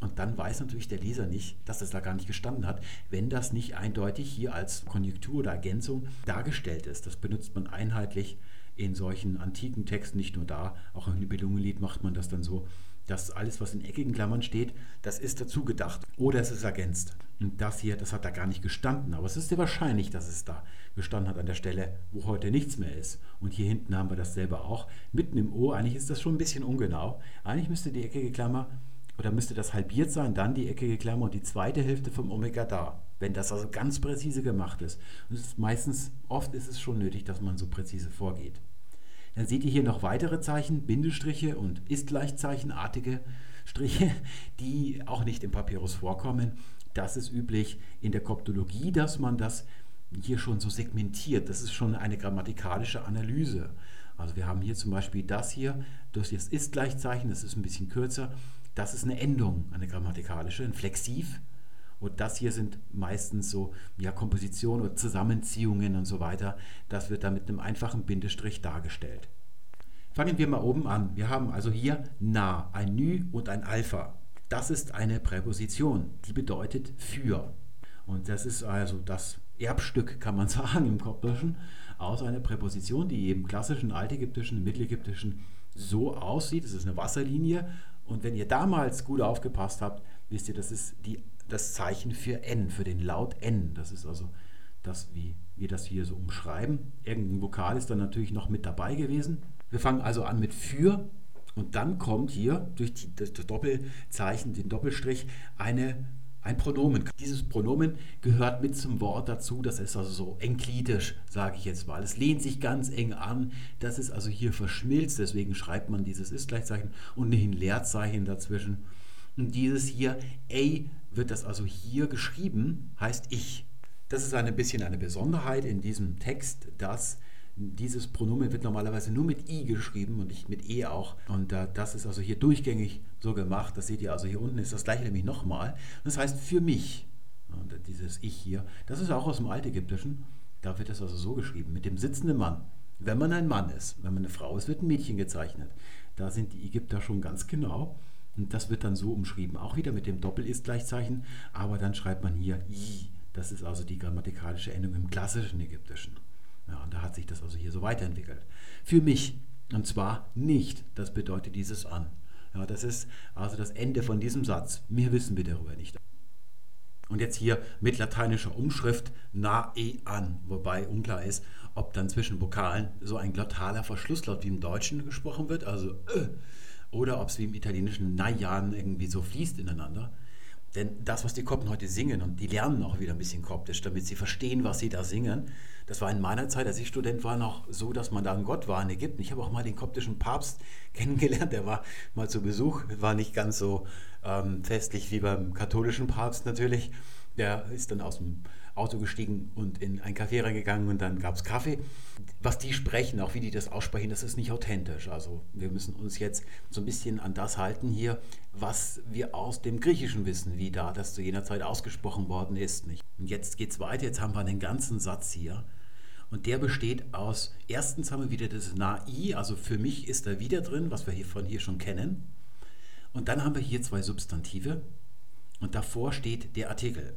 Und dann weiß natürlich der Leser nicht, dass es da gar nicht gestanden hat, wenn das nicht eindeutig hier als Konjunktur oder Ergänzung dargestellt ist. Das benutzt man einheitlich in solchen antiken Texten, nicht nur da, auch im Nibelungenlied macht man das dann so, dass alles, was in eckigen Klammern steht, das ist dazu gedacht oder es ist ergänzt. Und das hier, das hat da gar nicht gestanden, aber es ist sehr wahrscheinlich, dass es da gestanden hat an der Stelle, wo heute nichts mehr ist. Und hier hinten haben wir dasselbe auch, mitten im O. Eigentlich ist das schon ein bisschen ungenau. Eigentlich müsste die eckige Klammer oder müsste das halbiert sein, dann die eckige Klammer und die zweite Hälfte vom Omega da, wenn das also ganz präzise gemacht ist. Und ist meistens, oft ist es schon nötig, dass man so präzise vorgeht. Dann seht ihr hier noch weitere Zeichen, Bindestriche und Ist-Gleichzeichenartige Striche, die auch nicht im Papyrus vorkommen. Das ist üblich in der Koptologie, dass man das hier schon so segmentiert. Das ist schon eine grammatikalische Analyse. Also wir haben hier zum Beispiel das hier, das jetzt Ist-Gleichzeichen, das ist ein bisschen kürzer. Das ist eine Endung, eine grammatikalische, ein Flexiv. Und das hier sind meistens so ja, Kompositionen oder Zusammenziehungen und so weiter. Das wird dann mit einem einfachen Bindestrich dargestellt. Fangen wir mal oben an. Wir haben also hier na, ein Nü und ein Alpha. Das ist eine Präposition, die bedeutet für. Und das ist also das Erbstück, kann man sagen, im Koptischen, aus einer Präposition, die im klassischen altägyptischen, mittelägyptischen so aussieht. Es ist eine Wasserlinie. Und wenn ihr damals gut aufgepasst habt, wisst ihr, das ist die das Zeichen für N, für den Laut N. Das ist also das, wie wir das hier so umschreiben. Irgendein Vokal ist dann natürlich noch mit dabei gewesen. Wir fangen also an mit für und dann kommt hier durch die, das Doppelzeichen, den Doppelstrich, eine, ein Pronomen. Dieses Pronomen gehört mit zum Wort dazu. Das ist also so enklitisch, sage ich jetzt mal. Es lehnt sich ganz eng an. Das ist also hier verschmilzt. Deswegen schreibt man dieses Ist-Gleichzeichen und nicht ein Leerzeichen dazwischen. Und dieses hier, A wird das also hier geschrieben, heißt ich. Das ist ein bisschen eine Besonderheit in diesem Text, dass dieses Pronomen wird normalerweise nur mit i geschrieben und nicht mit e auch. Und äh, das ist also hier durchgängig so gemacht. Das seht ihr also hier unten ist das gleiche nämlich nochmal. Das heißt für mich. Und dieses ich hier, das ist auch aus dem Altägyptischen. Da wird es also so geschrieben, mit dem sitzenden Mann. Wenn man ein Mann ist, wenn man eine Frau ist, wird ein Mädchen gezeichnet. Da sind die Ägypter schon ganz genau. Und das wird dann so umschrieben, auch wieder mit dem Doppel-Ist-Gleichzeichen, aber dann schreibt man hier i. Das ist also die grammatikalische Endung im klassischen Ägyptischen. Ja, und da hat sich das also hier so weiterentwickelt. Für mich, und zwar nicht, das bedeutet dieses an. Ja, das ist also das Ende von diesem Satz. Mehr wissen wir darüber nicht. Und jetzt hier mit lateinischer Umschrift na e an, wobei unklar ist, ob dann zwischen Vokalen so ein glottaler Verschlusslaut wie im Deutschen gesprochen wird, also äh, oder ob es wie im italienischen Najan irgendwie so fließt ineinander. Denn das, was die Kopten heute singen, und die lernen auch wieder ein bisschen koptisch, damit sie verstehen, was sie da singen, das war in meiner Zeit, als ich Student war, noch so, dass man da ein Gott war in Ägypten. Ich habe auch mal den koptischen Papst kennengelernt, der war mal zu Besuch, war nicht ganz so ähm, festlich wie beim katholischen Papst natürlich. Der ist dann aus dem Auto gestiegen und in ein Café reingegangen und dann gab es Kaffee. Was die sprechen, auch wie die das aussprechen, das ist nicht authentisch. Also wir müssen uns jetzt so ein bisschen an das halten hier, was wir aus dem Griechischen wissen, wie da das zu jener Zeit ausgesprochen worden ist. Nicht? Und jetzt geht es weiter, jetzt haben wir einen ganzen Satz hier. Und der besteht aus, erstens haben wir wieder das Na-I, also für mich ist da wieder drin, was wir hier von hier schon kennen. Und dann haben wir hier zwei Substantive und davor steht der Artikel.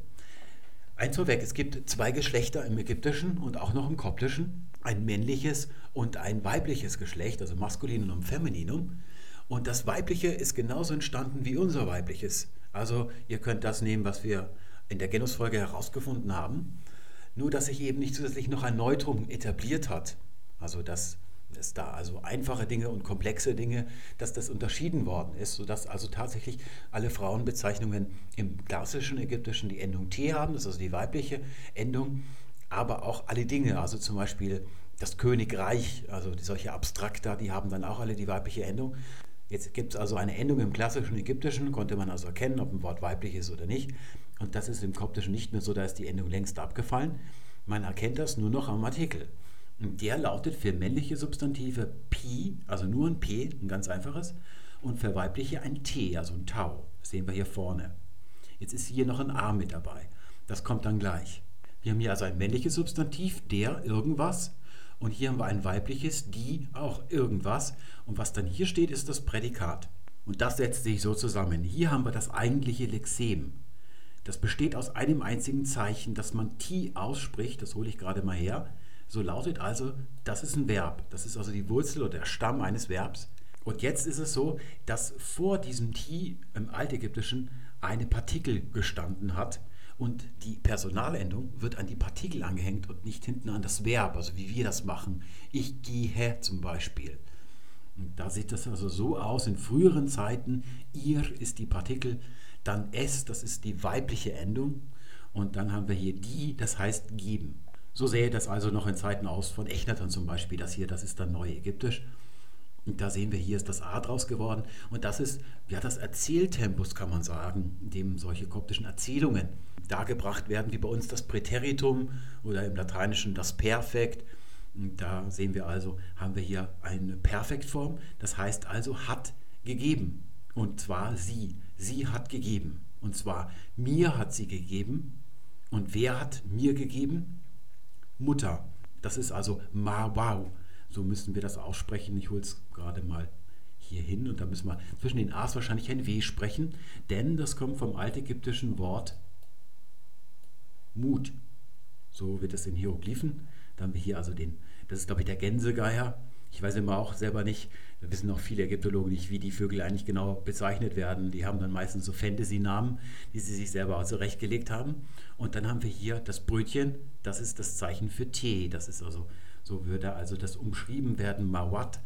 Eins vorweg, es gibt zwei Geschlechter im Ägyptischen und auch noch im Koptischen. Ein männliches und ein weibliches Geschlecht, also Maskulinum und Femininum. Und das weibliche ist genauso entstanden wie unser weibliches. Also ihr könnt das nehmen, was wir in der Genusfolge herausgefunden haben. Nur dass sich eben nicht zusätzlich noch ein Neutrum etabliert hat. Also das dass da also einfache Dinge und komplexe Dinge, dass das unterschieden worden ist, sodass also tatsächlich alle Frauenbezeichnungen im klassischen Ägyptischen die Endung T haben, das ist also die weibliche Endung, aber auch alle Dinge, also zum Beispiel das Königreich, also solche Abstrakta, die haben dann auch alle die weibliche Endung. Jetzt gibt es also eine Endung im klassischen Ägyptischen, konnte man also erkennen, ob ein Wort weiblich ist oder nicht. Und das ist im Koptischen nicht mehr so, da ist die Endung längst abgefallen. Man erkennt das nur noch am Artikel. Der lautet für männliche Substantive Pi, also nur ein P, ein ganz einfaches, und für weibliche ein T, also ein Tau. Das sehen wir hier vorne. Jetzt ist hier noch ein A mit dabei. Das kommt dann gleich. Wir haben hier also ein männliches Substantiv, der irgendwas. Und hier haben wir ein weibliches, die auch irgendwas. Und was dann hier steht, ist das Prädikat. Und das setzt sich so zusammen. Hier haben wir das eigentliche Lexem. Das besteht aus einem einzigen Zeichen, das man T ausspricht. Das hole ich gerade mal her. So lautet also, das ist ein Verb. Das ist also die Wurzel oder der Stamm eines Verbs. Und jetzt ist es so, dass vor diesem T im Altägyptischen eine Partikel gestanden hat. Und die Personalendung wird an die Partikel angehängt und nicht hinten an das Verb, also wie wir das machen. Ich gehe zum Beispiel. Und da sieht das also so aus in früheren Zeiten. Ihr ist die Partikel, dann es, das ist die weibliche Endung. Und dann haben wir hier die, das heißt geben. So sähe das also noch in Zeiten aus von Echnaton zum Beispiel. Das hier, das ist dann Neuägyptisch. Und da sehen wir, hier ist das A draus geworden. Und das ist ja das Erzähltempus, kann man sagen, in dem solche koptischen Erzählungen dargebracht werden, wie bei uns das Präteritum oder im Lateinischen das Perfekt. Und da sehen wir also, haben wir hier eine Perfektform. Das heißt also, hat gegeben. Und zwar sie. Sie hat gegeben. Und zwar mir hat sie gegeben. Und wer hat mir gegeben? Mutter. Das ist also ma wow. So müssen wir das aussprechen. Ich hole es gerade mal hier hin und da müssen wir zwischen den A's wahrscheinlich ein W sprechen, denn das kommt vom altägyptischen Wort Mut. So wird es in Hieroglyphen. Da haben wir hier also den, das ist glaube ich der Gänsegeier. Ich weiß immer auch selber nicht, wissen auch viele Ägyptologen nicht, wie die Vögel eigentlich genau bezeichnet werden. Die haben dann meistens so Fantasy-Namen, die sie sich selber zurechtgelegt haben. Und dann haben wir hier das Brötchen, das ist das Zeichen für Tee. Das ist also so würde also das umschrieben werden, Mawat,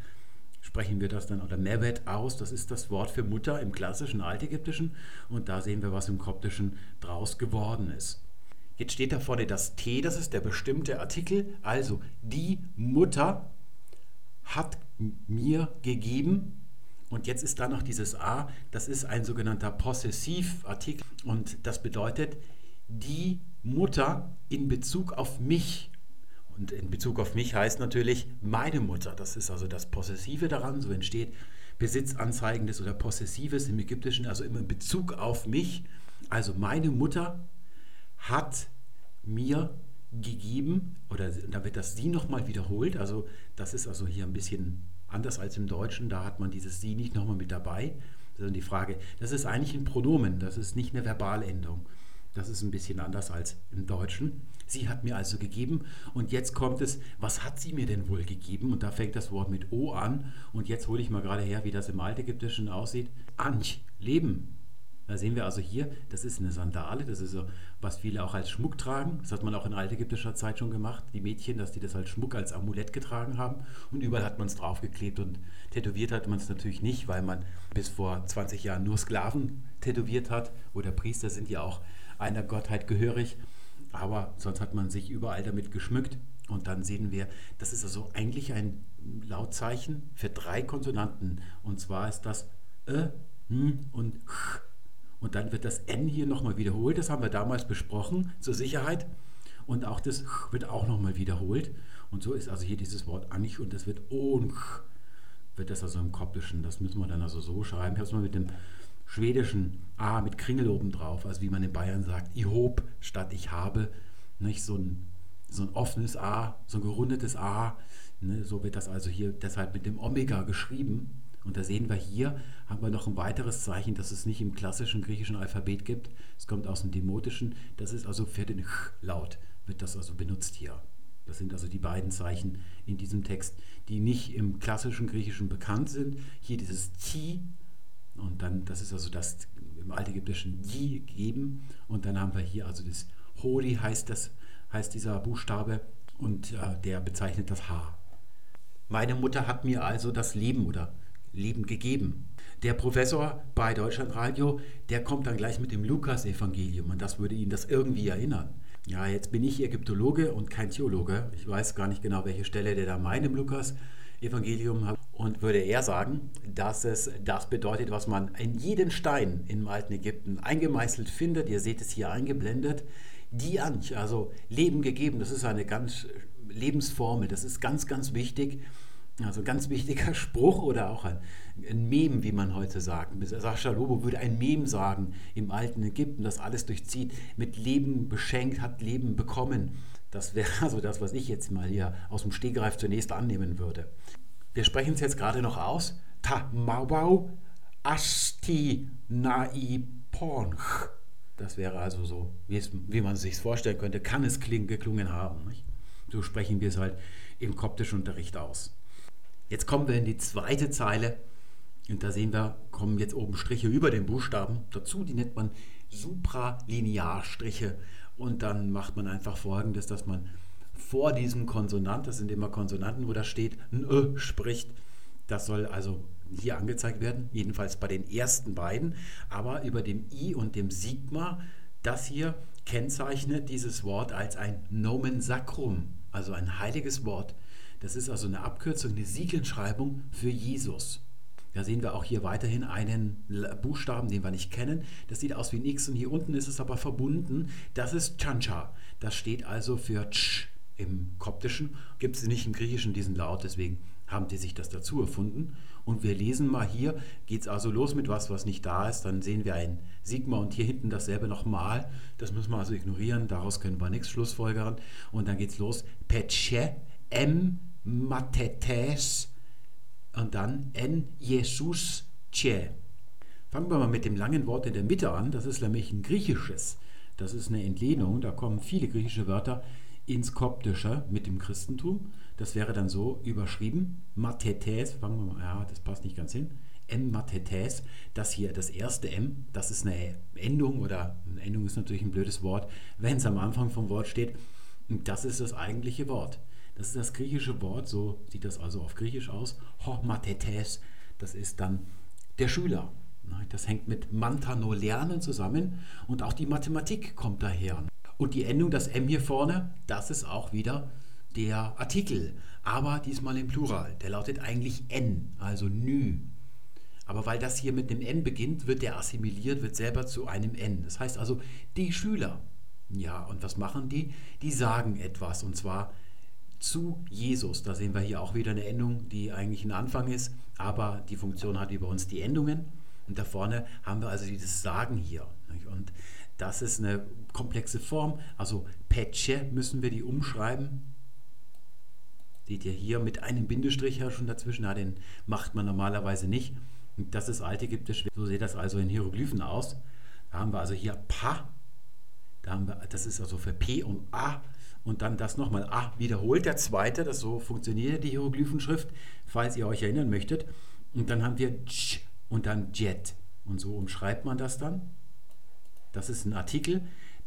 sprechen wir das dann, oder Mewet aus, das ist das Wort für Mutter im klassischen Altägyptischen und da sehen wir, was im Koptischen draus geworden ist. Jetzt steht da vorne das T, das ist der bestimmte Artikel, also die Mutter hat mir gegeben und jetzt ist da noch dieses A, das ist ein sogenannter Possessivartikel und das bedeutet, die Mutter in Bezug auf mich und in Bezug auf mich heißt natürlich meine Mutter. Das ist also das Possessive daran. So entsteht Besitzanzeigendes oder Possessives im Ägyptischen, also immer in Bezug auf mich. Also meine Mutter hat mir gegeben, oder da wird das sie nochmal wiederholt. Also das ist also hier ein bisschen anders als im Deutschen. Da hat man dieses sie nicht nochmal mit dabei, sondern die Frage, das ist eigentlich ein Pronomen, das ist nicht eine Verbalendung. Das ist ein bisschen anders als im Deutschen. Sie hat mir also gegeben und jetzt kommt es, was hat sie mir denn wohl gegeben? Und da fängt das Wort mit O an und jetzt hole ich mal gerade her, wie das im Altägyptischen aussieht. Anch, Leben. Da sehen wir also hier, das ist eine Sandale, das ist so, was viele auch als Schmuck tragen. Das hat man auch in altägyptischer Zeit schon gemacht, die Mädchen, dass die das als Schmuck, als Amulett getragen haben. Und überall hat man es draufgeklebt und tätowiert hat man es natürlich nicht, weil man bis vor 20 Jahren nur Sklaven tätowiert hat oder Priester sind ja auch einer Gottheit gehörig. Aber sonst hat man sich überall damit geschmückt. Und dann sehen wir, das ist also eigentlich ein Lautzeichen für drei Konsonanten. Und zwar ist das Ä, N und Ch. Und dann wird das N hier nochmal wiederholt. Das haben wir damals besprochen zur Sicherheit. Und auch das Ch wird auch nochmal wiederholt. Und so ist also hier dieses Wort Anich und das wird O und Ch. Wird das also im Koptischen. Das müssen wir dann also so schreiben. Ich habe es mal mit dem schwedischen A mit Kringel oben drauf, also wie man in Bayern sagt, ich hob statt ich habe, nicht so ein, so ein offenes A, so ein gerundetes A, ne, so wird das also hier deshalb mit dem Omega geschrieben. Und da sehen wir hier, haben wir noch ein weiteres Zeichen, das es nicht im klassischen griechischen Alphabet gibt. Es kommt aus dem Demotischen. Das ist also für den Ch-Laut, wird das also benutzt hier. Das sind also die beiden Zeichen in diesem Text, die nicht im klassischen Griechischen bekannt sind. Hier dieses Ti und dann, das ist also das im altägyptischen Yi geben. Und dann haben wir hier also das Hori heißt das, heißt dieser Buchstabe und äh, der bezeichnet das H. Meine Mutter hat mir also das Leben oder Leben gegeben. Der Professor bei Deutschlandradio, der kommt dann gleich mit dem Lukas-Evangelium und das würde ihn das irgendwie erinnern. Ja, jetzt bin ich Ägyptologe und kein Theologe. Ich weiß gar nicht genau, welche Stelle der da meint im Lukas-Evangelium hat. Und würde er sagen, dass es das bedeutet, was man in jeden Stein im alten Ägypten eingemeißelt findet. Ihr seht es hier eingeblendet. Die Anch, also Leben gegeben, das ist eine ganz Lebensformel, das ist ganz, ganz wichtig. Also ganz wichtiger Spruch oder auch ein, ein Mem, wie man heute sagt. Sascha Lobo würde ein Mem sagen im alten Ägypten, das alles durchzieht, mit Leben beschenkt, hat Leben bekommen. Das wäre also das, was ich jetzt mal hier aus dem Stegreif zunächst annehmen würde. Wir sprechen es jetzt gerade noch aus. Ta Maubau Asti Nai Pornch. Das wäre also so, wie, man es sich vorstellen könnte, kann es kling, geklungen haben. Nicht? So sprechen wir es halt im koptischen Unterricht aus. Jetzt kommen wir in die zweite Zeile und da sehen wir, kommen jetzt oben Striche über den Buchstaben dazu, die nennt man Supralinearstriche und dann macht man einfach folgendes, dass man vor diesem Konsonant, das sind immer Konsonanten, wo da steht, ein Ö spricht. Das soll also hier angezeigt werden, jedenfalls bei den ersten beiden, aber über dem I und dem Sigma, das hier kennzeichnet dieses Wort als ein Nomen Sacrum, also ein heiliges Wort. Das ist also eine Abkürzung, eine Siegelschreibung für Jesus. Da sehen wir auch hier weiterhin einen Buchstaben, den wir nicht kennen. Das sieht aus wie ein X und hier unten ist es aber verbunden. Das ist Chancha. Das steht also für Tsch im Koptischen. Gibt es nicht im Griechischen diesen Laut, deswegen haben die sich das dazu erfunden. Und wir lesen mal hier, geht es also los mit was, was nicht da ist. Dann sehen wir ein Sigma und hier hinten dasselbe nochmal. Das müssen wir also ignorieren, daraus können wir nichts schlussfolgern. Und dann geht es los. Peche, M, Matetes und dann En Jesus Che. Fangen wir mal mit dem langen Wort in der Mitte an. Das ist nämlich ein griechisches. Das ist eine Entlehnung. Da kommen viele griechische Wörter ins Koptische mit dem Christentum. Das wäre dann so überschrieben. Matetes, fangen wir mal, ja, das passt nicht ganz hin. M Matetes, das hier, das erste M, das ist eine Endung oder eine Endung ist natürlich ein blödes Wort, wenn es am Anfang vom Wort steht. das ist das eigentliche Wort. Das ist das griechische Wort, so sieht das also auf Griechisch aus. Ho Matetes, das ist dann der Schüler. Das hängt mit Mantano Lernen zusammen und auch die Mathematik kommt daher. Und die Endung, das M hier vorne, das ist auch wieder der Artikel, aber diesmal im Plural. Der lautet eigentlich N, also Nü. Aber weil das hier mit dem N beginnt, wird der assimiliert, wird selber zu einem N. Das heißt also, die Schüler. Ja, und was machen die? Die sagen etwas, und zwar zu Jesus. Da sehen wir hier auch wieder eine Endung, die eigentlich ein Anfang ist, aber die Funktion hat wie bei uns die Endungen. Und da vorne haben wir also dieses Sagen hier. Und das ist eine komplexe Form. Also Petsche müssen wir die umschreiben. Seht ihr hier mit einem Bindestrich ja schon dazwischen. Ja, den macht man normalerweise nicht. Und das ist alte Ägyptisch. So sieht das also in Hieroglyphen aus. Da haben wir also hier Pa. Da haben wir, das ist also für P und A. Und dann das nochmal A wiederholt. Der zweite, das so funktioniert die Hieroglyphenschrift, falls ihr euch erinnern möchtet. Und dann haben wir J und dann Jet. Und so umschreibt man das dann. Das ist ein Artikel,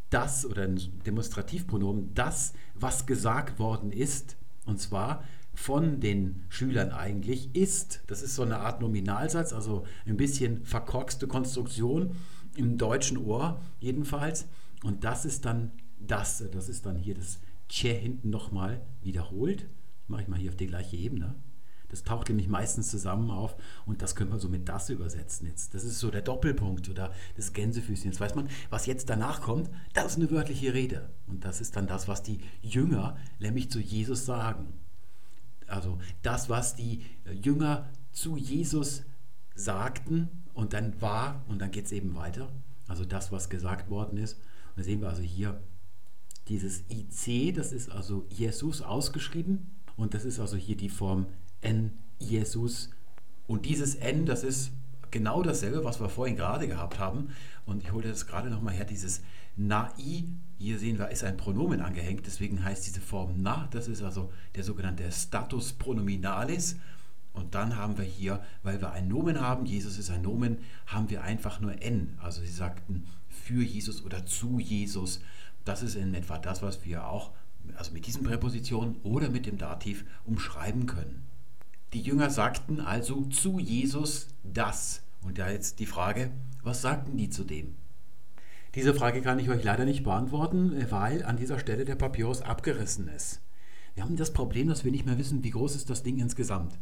das oder ein Demonstrativpronomen, das, was gesagt worden ist, und zwar von den Schülern eigentlich ist. Das ist so eine Art Nominalsatz, also ein bisschen verkorkste Konstruktion im deutschen Ohr jedenfalls. Und das ist dann das, das ist dann hier das Tje hinten nochmal wiederholt. Mache ich mal hier auf die gleiche Ebene. Das taucht nämlich meistens zusammen auf und das können wir so mit das übersetzen jetzt. Das ist so der Doppelpunkt oder das Gänsefüßchen. Jetzt weiß man, was jetzt danach kommt, das ist eine wörtliche Rede. Und das ist dann das, was die Jünger nämlich zu Jesus sagen. Also das, was die Jünger zu Jesus sagten und dann war, und dann geht es eben weiter. Also das, was gesagt worden ist. Und da sehen wir also hier dieses IC, das ist also Jesus ausgeschrieben. Und das ist also hier die Form N Jesus. Und dieses N, das ist genau dasselbe, was wir vorhin gerade gehabt haben. Und ich hole das gerade nochmal her, dieses Na-I. Hier sehen wir, ist ein Pronomen angehängt, deswegen heißt diese Form Na. Das ist also der sogenannte Status Pronominalis. Und dann haben wir hier, weil wir ein Nomen haben, Jesus ist ein Nomen, haben wir einfach nur N. Also sie sagten für Jesus oder zu Jesus. Das ist in etwa das, was wir auch also mit diesen Präpositionen oder mit dem Dativ umschreiben können. Die Jünger sagten also zu Jesus das. Und da jetzt die Frage, was sagten die zu dem? Diese Frage kann ich euch leider nicht beantworten, weil an dieser Stelle der Papyrus abgerissen ist. Wir haben das Problem, dass wir nicht mehr wissen, wie groß ist das Ding insgesamt.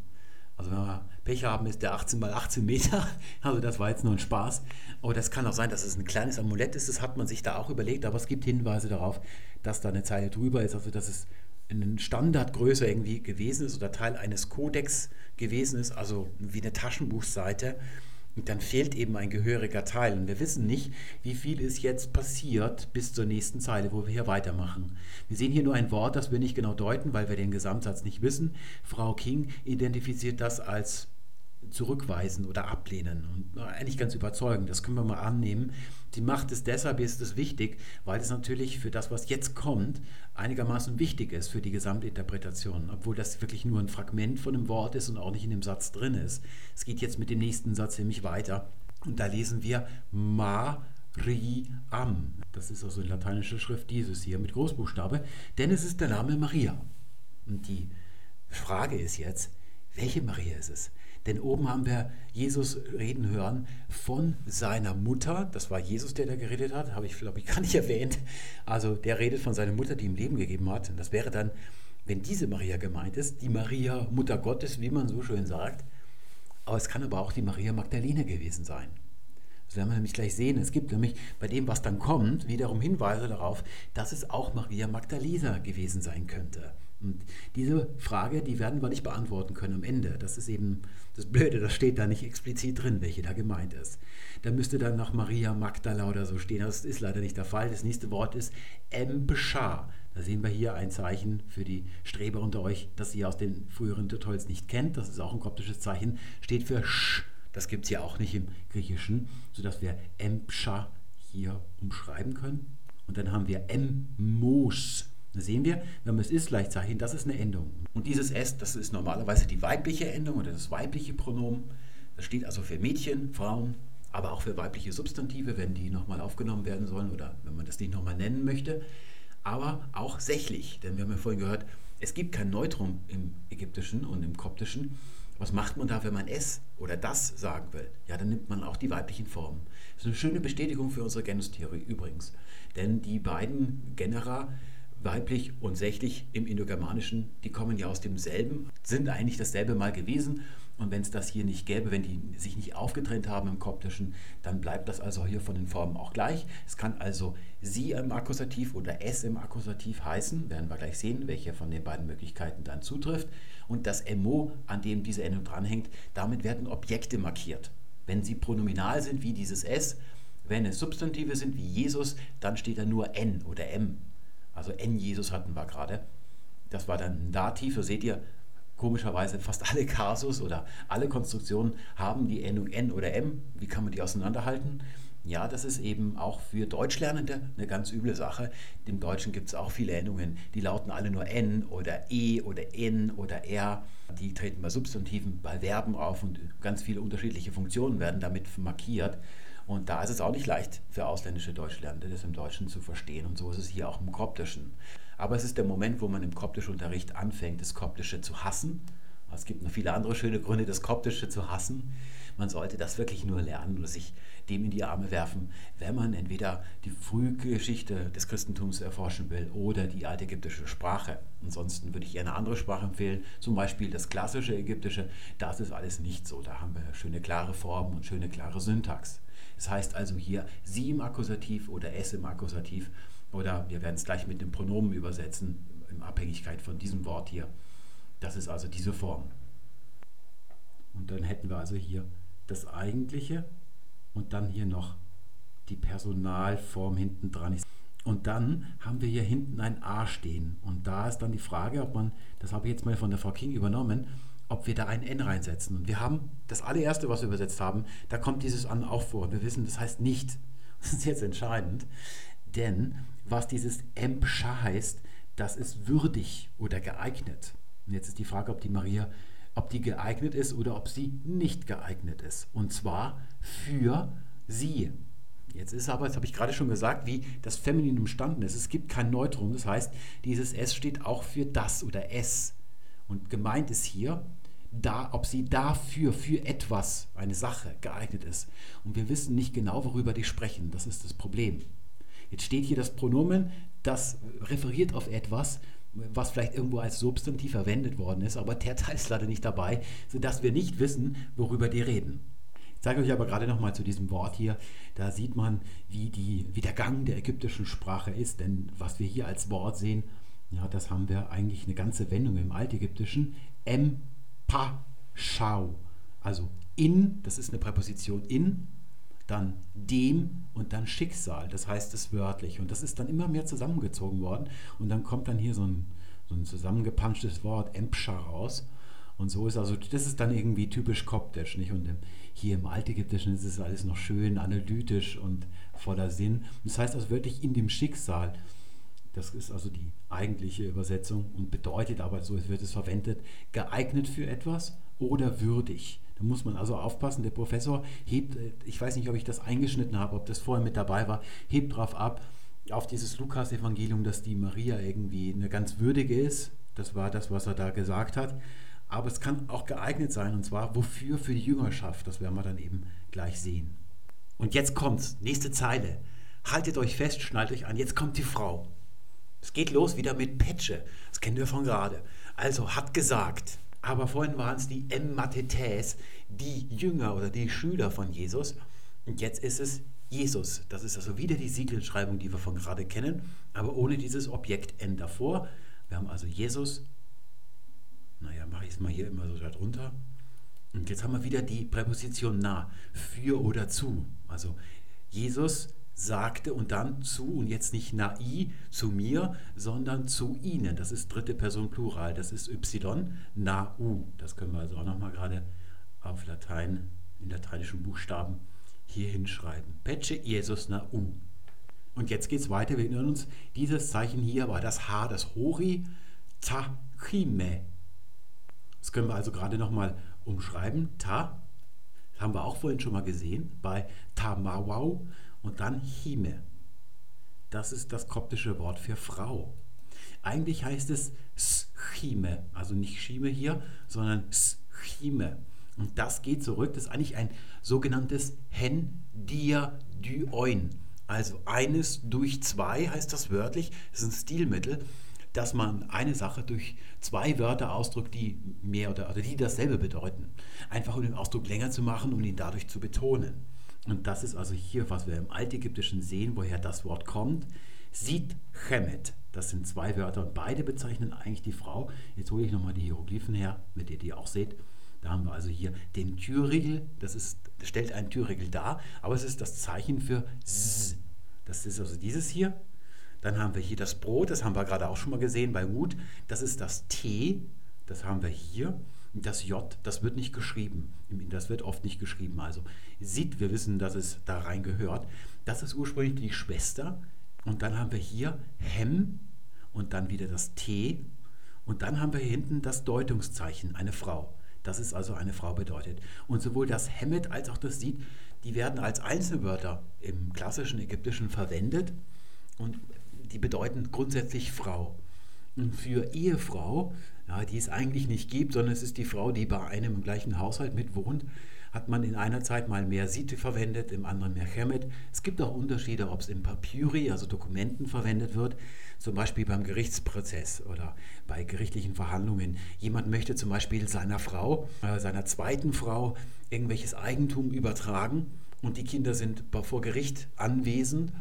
Also wenn wir Pech haben, ist der 18 mal 18 Meter. Also das war jetzt nur ein Spaß. Aber das kann auch sein, dass es ein kleines Amulett ist. Das hat man sich da auch überlegt. Aber es gibt Hinweise darauf, dass da eine Zeile drüber ist. Also dass es eine Standardgröße irgendwie gewesen ist oder Teil eines Kodex gewesen ist, also wie eine Taschenbuchseite. Dann fehlt eben ein gehöriger Teil. Und wir wissen nicht, wie viel ist jetzt passiert bis zur nächsten Zeile, wo wir hier weitermachen. Wir sehen hier nur ein Wort, das wir nicht genau deuten, weil wir den Gesamtsatz nicht wissen. Frau King identifiziert das als zurückweisen oder ablehnen. Und eigentlich ganz überzeugend, das können wir mal annehmen. Sie macht es deshalb, ist es wichtig, weil es natürlich für das, was jetzt kommt, einigermaßen wichtig ist für die Gesamtinterpretation, obwohl das wirklich nur ein Fragment von einem Wort ist und auch nicht in dem Satz drin ist. Es geht jetzt mit dem nächsten Satz nämlich weiter. Und da lesen wir Mariam. Das ist also in lateinischer Schrift dieses hier mit Großbuchstabe, denn es ist der Name Maria. Und die Frage ist jetzt, welche Maria ist es? Denn oben haben wir Jesus reden hören von seiner Mutter. Das war Jesus, der da geredet hat. Habe ich, glaube ich, gar nicht erwähnt. Also der redet von seiner Mutter, die ihm Leben gegeben hat. Und das wäre dann, wenn diese Maria gemeint ist, die Maria Mutter Gottes, wie man so schön sagt. Aber es kann aber auch die Maria Magdalene gewesen sein. Das werden wir nämlich gleich sehen. Es gibt nämlich bei dem, was dann kommt, wiederum Hinweise darauf, dass es auch Maria Magdalena gewesen sein könnte. Und diese Frage, die werden wir nicht beantworten können am Ende. Das ist eben das Blöde, das steht da nicht explizit drin, welche da gemeint ist. Da müsste dann noch Maria Magdala oder so stehen. Das ist leider nicht der Fall. Das nächste Wort ist Embschar. Da sehen wir hier ein Zeichen für die Streber unter euch, das ihr aus den früheren Tutorials nicht kennt. Das ist auch ein koptisches Zeichen. Steht für Sch. Das gibt es ja auch nicht im Griechischen, sodass wir Embschar hier umschreiben können. Und dann haben wir Emmos. Da sehen wir, wir haben das Ist-Gleichzeichen, das ist eine Endung. Und dieses S, das ist normalerweise die weibliche Endung oder das weibliche Pronomen. Das steht also für Mädchen, Frauen, aber auch für weibliche Substantive, wenn die nochmal aufgenommen werden sollen oder wenn man das nicht nochmal nennen möchte. Aber auch sächlich, denn wir haben ja vorhin gehört, es gibt kein Neutrum im Ägyptischen und im Koptischen. Was macht man da, wenn man es oder das sagen will? Ja, dann nimmt man auch die weiblichen Formen. Das ist eine schöne Bestätigung für unsere Genustheorie übrigens. Denn die beiden Genera weiblich und sächlich im Indogermanischen, die kommen ja aus demselben, sind eigentlich dasselbe mal gewesen. Und wenn es das hier nicht gäbe, wenn die sich nicht aufgetrennt haben im Koptischen, dann bleibt das also hier von den Formen auch gleich. Es kann also sie im Akkusativ oder es im Akkusativ heißen, werden wir gleich sehen, welche von den beiden Möglichkeiten dann zutrifft. Und das MO, an dem diese Endung dranhängt, damit werden Objekte markiert. Wenn sie pronominal sind wie dieses S, wenn es Substantive sind wie Jesus, dann steht da nur N oder M also N Jesus hatten wir gerade. Das war dann Dativ. Seht ihr, komischerweise fast alle Kasus oder alle Konstruktionen haben die Endung N oder M. Wie kann man die auseinanderhalten? Ja, das ist eben auch für Deutschlernende eine ganz üble Sache. Im Deutschen gibt es auch viele Endungen, die lauten alle nur N oder E oder N oder R. Die treten bei Substantiven, bei Verben auf und ganz viele unterschiedliche Funktionen werden damit markiert. Und da ist es auch nicht leicht für ausländische Deutschlernende, das im Deutschen zu verstehen. Und so ist es hier auch im Koptischen. Aber es ist der Moment, wo man im Koptischunterricht anfängt, das Koptische zu hassen. Es gibt noch viele andere schöne Gründe, das Koptische zu hassen. Man sollte das wirklich nur lernen oder sich dem in die Arme werfen, wenn man entweder die Frühgeschichte des Christentums erforschen will oder die alte ägyptische Sprache. Ansonsten würde ich eher eine andere Sprache empfehlen, zum Beispiel das klassische Ägyptische. Das ist alles nicht so. Da haben wir schöne klare Formen und schöne klare Syntax. Das heißt also hier sie im Akkusativ oder es im Akkusativ oder wir werden es gleich mit dem Pronomen übersetzen, in Abhängigkeit von diesem Wort hier. Das ist also diese Form. Und dann hätten wir also hier das Eigentliche und dann hier noch die Personalform hinten dran. Und dann haben wir hier hinten ein A stehen. Und da ist dann die Frage, ob man, das habe ich jetzt mal von der Frau King übernommen, ob wir da ein N reinsetzen. Und wir haben das allererste, was wir übersetzt haben, da kommt dieses an auch vor. Wir wissen, das heißt nicht. Das ist jetzt entscheidend, denn was dieses Empscha heißt, das ist würdig oder geeignet. Und jetzt ist die Frage, ob die Maria, ob die geeignet ist oder ob sie nicht geeignet ist. Und zwar für sie. Jetzt ist aber, das habe ich gerade schon gesagt, wie das Femininum standen ist. Es gibt kein Neutrum, das heißt, dieses S steht auch für das oder es. Und gemeint ist hier, da, ob sie dafür, für etwas, eine Sache geeignet ist. Und wir wissen nicht genau, worüber die sprechen. Das ist das Problem. Jetzt steht hier das Pronomen, das referiert auf etwas, was vielleicht irgendwo als Substantiv verwendet worden ist, aber der Teil ist leider nicht dabei, sodass wir nicht wissen, worüber die reden. Ich zeige euch aber gerade nochmal zu diesem Wort hier. Da sieht man, wie, die, wie der Gang der ägyptischen Sprache ist. Denn was wir hier als Wort sehen, Ja, das haben wir eigentlich eine ganze Wendung im Altägyptischen. Em, pa, schau. Also in, das ist eine Präposition in, dann dem und dann Schicksal. Das heißt es wörtlich. Und das ist dann immer mehr zusammengezogen worden. Und dann kommt dann hier so ein, so ein zusammengepanschtes Wort, Empscha, raus. Und so ist also, das ist dann irgendwie typisch koptisch, nicht? Und hier im Altägyptischen ist es alles noch schön analytisch und voller Sinn. Das heißt also wirklich in dem Schicksal. Das ist also die eigentliche Übersetzung und bedeutet aber, so wird es verwendet, geeignet für etwas oder würdig. Da muss man also aufpassen. Der Professor hebt, ich weiß nicht, ob ich das eingeschnitten habe, ob das vorher mit dabei war, hebt darauf ab, auf dieses Lukas-Evangelium, dass die Maria irgendwie eine ganz würdige ist. Das war das, was er da gesagt hat. Aber es kann auch geeignet sein, und zwar wofür? Für die Jüngerschaft. Das werden wir dann eben gleich sehen. Und jetzt kommt's, nächste Zeile. Haltet euch fest, schnallt euch an, jetzt kommt die Frau. Es geht los wieder mit Petsche. Das kennen wir von gerade. Also hat gesagt, aber vorhin waren es die Emmathetes, die Jünger oder die Schüler von Jesus. Und jetzt ist es Jesus. Das ist also wieder die Siegelschreibung, die wir von gerade kennen, aber ohne dieses Objekt N davor. Wir haben also Jesus. Naja, mache ich es mal hier immer so darunter. Und jetzt haben wir wieder die Präposition nah, für oder zu. Also Jesus sagte und dann zu und jetzt nicht nai zu mir, sondern zu ihnen. Das ist dritte Person Plural, das ist y, na u. Das können wir also auch nochmal gerade auf Latein, in lateinischen Buchstaben hier hinschreiben. Pece Jesus na u. Und jetzt geht es weiter, wir erinnern uns, dieses Zeichen hier war das H, das Hori, Tachime. Das können wir also gerade nochmal umschreiben. Ta, das haben wir auch vorhin schon mal gesehen, bei Tamawau und dann Hime. Das ist das koptische Wort für Frau. Eigentlich heißt es Schime, also nicht Schime hier, sondern Schime. Und das geht zurück, das ist eigentlich ein sogenanntes Hen dia dyoin. Also eines durch zwei heißt das wörtlich, das ist ein Stilmittel, dass man eine Sache durch zwei Wörter ausdrückt, die mehr oder, oder die dasselbe bedeuten. Einfach um den Ausdruck länger zu machen und ihn dadurch zu betonen. Und das ist also hier, was wir im Altägyptischen sehen, woher das Wort kommt. Sieht Chemet. Das sind zwei Wörter und beide bezeichnen eigentlich die Frau. Jetzt hole ich nochmal die Hieroglyphen her, mit denen ihr auch seht. Da haben wir also hier den Türriegel. Das, ist, stellt einen Türriegel dar, aber es ist das Zeichen für Z. Das ist also dieses hier. Dann haben wir hier das Brot, das haben wir gerade auch schon mal gesehen bei Wut. Das ist das T, das haben wir hier. Das J, das wird nicht geschrieben. Das wird oft nicht geschrieben. Also sieht, wir wissen, dass es da rein gehört. Das ist ursprünglich die Schwester. Und dann haben wir hier Hem und dann wieder das T. Und dann haben wir hier hinten das Deutungszeichen, eine Frau. Das ist also eine Frau bedeutet. Und sowohl das Hemmet als auch das Sieht, die werden als Einzelwörter im klassischen Ägyptischen verwendet und die bedeuten grundsätzlich Frau. Und für Ehefrau ja, die es eigentlich nicht gibt, sondern es ist die Frau, die bei einem im gleichen Haushalt mitwohnt, hat man in einer Zeit mal mehr Site verwendet, im anderen mehr Chemet. Es gibt auch Unterschiede, ob es in Papyri, also Dokumenten, verwendet wird, zum Beispiel beim Gerichtsprozess oder bei gerichtlichen Verhandlungen. Jemand möchte zum Beispiel seiner Frau, äh, seiner zweiten Frau, irgendwelches Eigentum übertragen und die Kinder sind vor Gericht anwesend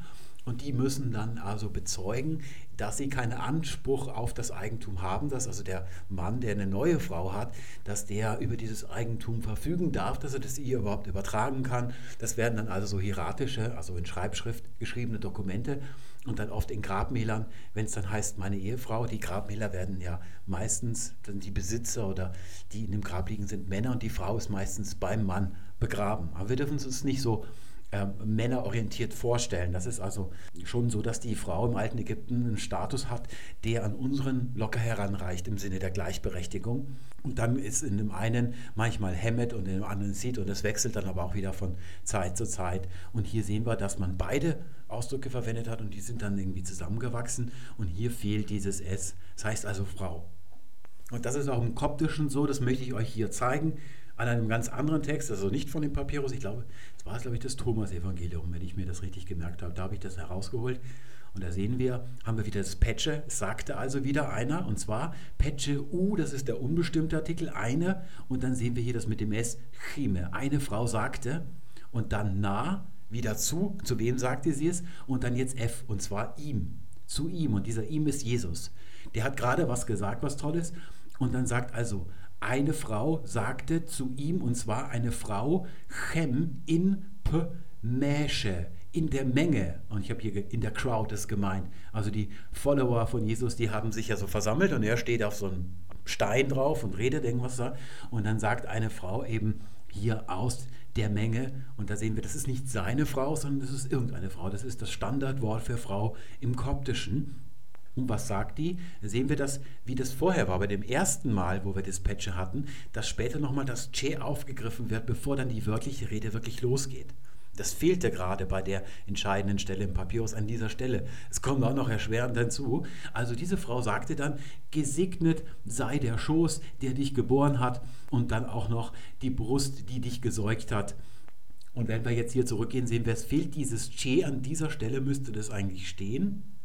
und die müssen dann also bezeugen, dass sie keinen Anspruch auf das Eigentum haben, dass also der Mann, der eine neue Frau hat, dass der über dieses Eigentum verfügen darf, dass er das ihr überhaupt übertragen kann. Das werden dann also so hieratische, also in Schreibschrift geschriebene Dokumente und dann oft in Grabmälern, wenn es dann heißt, meine Ehefrau, die Grabmäler werden ja meistens, dann die Besitzer oder die in dem Grab liegen, sind Männer und die Frau ist meistens beim Mann begraben. Aber wir dürfen es uns nicht so äh, männerorientiert vorstellen. Das ist also schon so, dass die Frau im alten Ägypten einen Status hat, der an unseren locker heranreicht im Sinne der Gleichberechtigung. Und dann ist in dem einen manchmal Hemmet und in dem anderen Sid und das wechselt dann aber auch wieder von Zeit zu Zeit. Und hier sehen wir, dass man beide Ausdrücke verwendet hat und die sind dann irgendwie zusammengewachsen und hier fehlt dieses S. Das heißt also Frau. Und das ist auch im Koptischen so, das möchte ich euch hier zeigen an einem ganz anderen Text, also nicht von dem Papyrus, ich glaube, es war, glaube ich, das Thomas-Evangelium, wenn ich mir das richtig gemerkt habe. Da habe ich das herausgeholt. Und da sehen wir, haben wir wieder das Petsche, sagte also wieder einer, und zwar Petsche U, das ist der unbestimmte Artikel, eine, und dann sehen wir hier das mit dem S, Chime. Eine Frau sagte, und dann na, wieder zu, zu wem sagte sie es, und dann jetzt F, und zwar ihm, zu ihm, und dieser ihm ist Jesus. Der hat gerade was gesagt, was Tolles. Und dann sagt also, eine Frau sagte zu ihm, und zwar eine Frau, Chem in P. Mäsche, in der Menge, und ich habe hier in der Crowd ist gemeint, also die Follower von Jesus, die haben sich ja so versammelt und er steht auf so einem Stein drauf und redet irgendwas da. Und dann sagt eine Frau eben hier aus der Menge, und da sehen wir, das ist nicht seine Frau, sondern das ist irgendeine Frau. Das ist das Standardwort für Frau im Koptischen. Und was sagt die? Sehen wir das, wie das vorher war, bei dem ersten Mal, wo wir Dispatche hatten, dass später nochmal das Che aufgegriffen wird, bevor dann die wörtliche Rede wirklich losgeht. Das fehlte gerade bei der entscheidenden Stelle im Papyrus an dieser Stelle. Es kommt auch noch erschwerend hinzu. Also diese Frau sagte dann, gesegnet sei der Schoß, der dich geboren hat und dann auch noch die Brust, die dich gesäugt hat. Und wenn wir jetzt hier zurückgehen, sehen wir, es fehlt dieses Che an dieser Stelle, müsste das eigentlich stehen.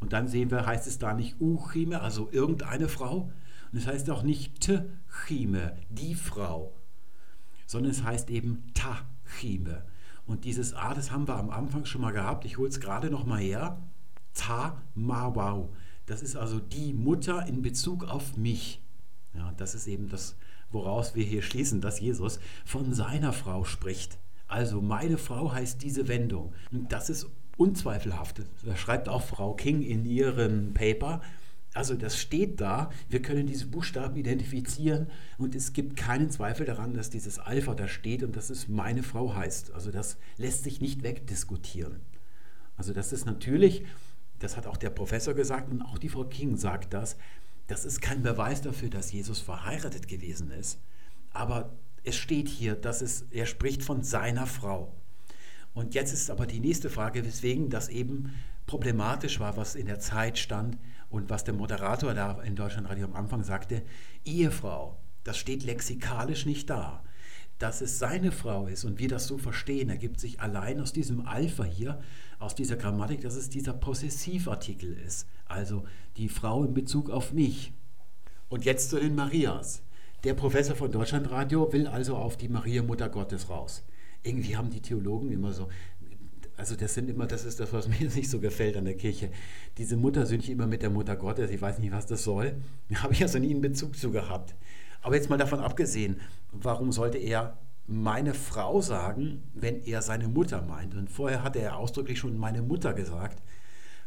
Und dann sehen wir, heißt es da nicht Uchime, also irgendeine Frau. Und es heißt auch nicht Tchime, die Frau, sondern es heißt eben Tachime. Und dieses A, das haben wir am Anfang schon mal gehabt. Ich hole es gerade noch mal her. Ta Mawau. Das ist also die Mutter in Bezug auf mich. Ja, das ist eben das, woraus wir hier schließen, dass Jesus von seiner Frau spricht. Also meine Frau heißt diese Wendung. Und das ist unzweifelhaft. Das schreibt auch Frau King in ihrem Paper. Also das steht da, wir können diese Buchstaben identifizieren und es gibt keinen Zweifel daran, dass dieses Alpha da steht und dass es meine Frau heißt. Also das lässt sich nicht wegdiskutieren. Also das ist natürlich, das hat auch der Professor gesagt und auch die Frau King sagt das, das ist kein Beweis dafür, dass Jesus verheiratet gewesen ist. Aber es steht hier, dass es, er spricht von seiner Frau. Und jetzt ist aber die nächste Frage, weswegen das eben problematisch war, was in der Zeit stand und was der Moderator da in Deutschlandradio am Anfang sagte, Ehefrau, das steht lexikalisch nicht da. Dass es seine Frau ist und wir das so verstehen, ergibt sich allein aus diesem Alpha hier, aus dieser Grammatik, dass es dieser Possessivartikel ist. Also die Frau in Bezug auf mich. Und jetzt zu den Marias. Der Professor von Deutschlandradio will also auf die Maria Mutter Gottes raus. Irgendwie haben die Theologen immer so, also das sind immer, das ist das, was mir nicht so gefällt an der Kirche. Diese Muttersündchen immer mit der Mutter Gottes, ich weiß nicht, was das soll. Da habe ich also nie einen Bezug zu gehabt. Aber jetzt mal davon abgesehen, warum sollte er meine Frau sagen, wenn er seine Mutter meint? Und vorher hatte er ausdrücklich schon meine Mutter gesagt.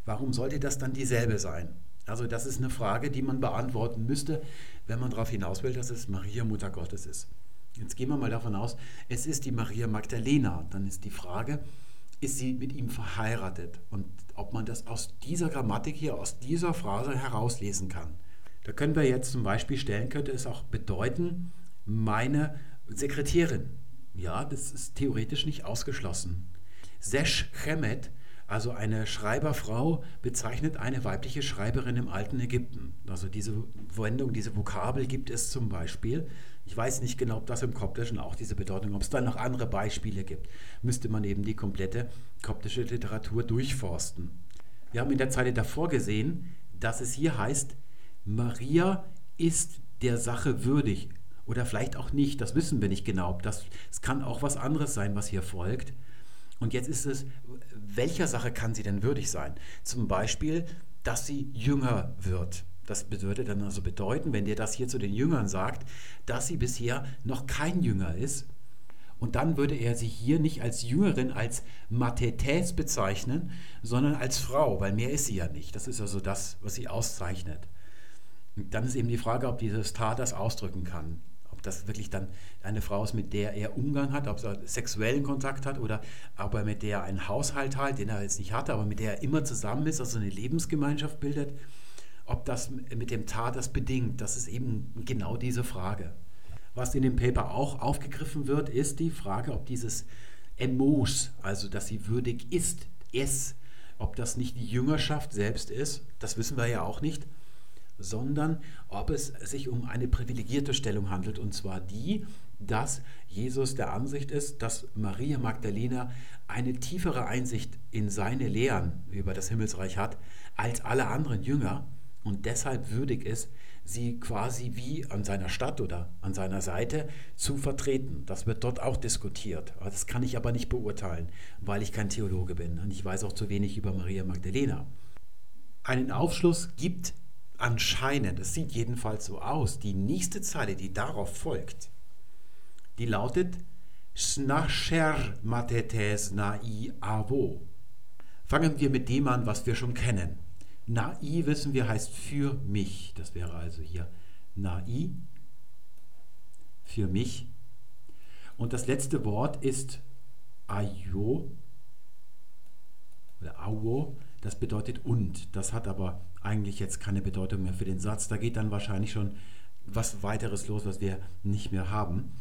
Warum sollte das dann dieselbe sein? Also das ist eine Frage, die man beantworten müsste, wenn man darauf hinaus will, dass es Maria Mutter Gottes ist. Jetzt gehen wir mal davon aus, es ist die Maria Magdalena. Dann ist die Frage, ist sie mit ihm verheiratet. Und ob man das aus dieser Grammatik hier, aus dieser Phrase herauslesen kann. Da können wir jetzt zum Beispiel stellen, könnte es auch bedeuten, meine Sekretärin. Ja, das ist theoretisch nicht ausgeschlossen. Sesh Chemet, also eine Schreiberfrau, bezeichnet eine weibliche Schreiberin im alten Ägypten. Also diese Wendung, diese Vokabel gibt es zum Beispiel ich weiß nicht genau, ob das im Koptischen auch diese Bedeutung, ob es da noch andere Beispiele gibt. Müsste man eben die komplette koptische Literatur durchforsten. Wir haben in der Zeile davor gesehen, dass es hier heißt, Maria ist der Sache würdig. Oder vielleicht auch nicht, das wissen wir nicht genau. Das, es kann auch was anderes sein, was hier folgt. Und jetzt ist es, welcher Sache kann sie denn würdig sein? Zum Beispiel, dass sie jünger wird. Das würde dann also bedeuten, wenn der das hier zu den Jüngern sagt, dass sie bisher noch kein Jünger ist. Und dann würde er sie hier nicht als Jüngerin, als Mathetes bezeichnen, sondern als Frau, weil mehr ist sie ja nicht. Das ist also das, was sie auszeichnet. Und dann ist eben die Frage, ob dieses Tat das ausdrücken kann. Ob das wirklich dann eine Frau ist, mit der er Umgang hat, ob er sexuellen Kontakt hat oder ob er mit der einen Haushalt hat, den er jetzt nicht hatte, aber mit der er immer zusammen ist, also eine Lebensgemeinschaft bildet ob das mit dem Tat das bedingt, das ist eben genau diese Frage. Was in dem Paper auch aufgegriffen wird, ist die Frage, ob dieses Emos, also dass sie würdig ist, es, ob das nicht die Jüngerschaft selbst ist, das wissen wir ja auch nicht, sondern ob es sich um eine privilegierte Stellung handelt, und zwar die, dass Jesus der Ansicht ist, dass Maria Magdalena eine tiefere Einsicht in seine Lehren über das Himmelsreich hat als alle anderen Jünger und deshalb würdig ist, sie quasi wie an seiner Stadt oder an seiner Seite zu vertreten. Das wird dort auch diskutiert. Das kann ich aber nicht beurteilen, weil ich kein Theologe bin und ich weiß auch zu wenig über Maria Magdalena. Einen Aufschluss gibt anscheinend, es sieht jedenfalls so aus, die nächste Zeile, die darauf folgt, die lautet Snasher matetes nai avo. Fangen wir mit dem an, was wir schon kennen. Nai wissen wir heißt für mich. Das wäre also hier Nai für mich. Und das letzte Wort ist Ayo oder Awo. Das bedeutet und. Das hat aber eigentlich jetzt keine Bedeutung mehr für den Satz. Da geht dann wahrscheinlich schon was weiteres los, was wir nicht mehr haben.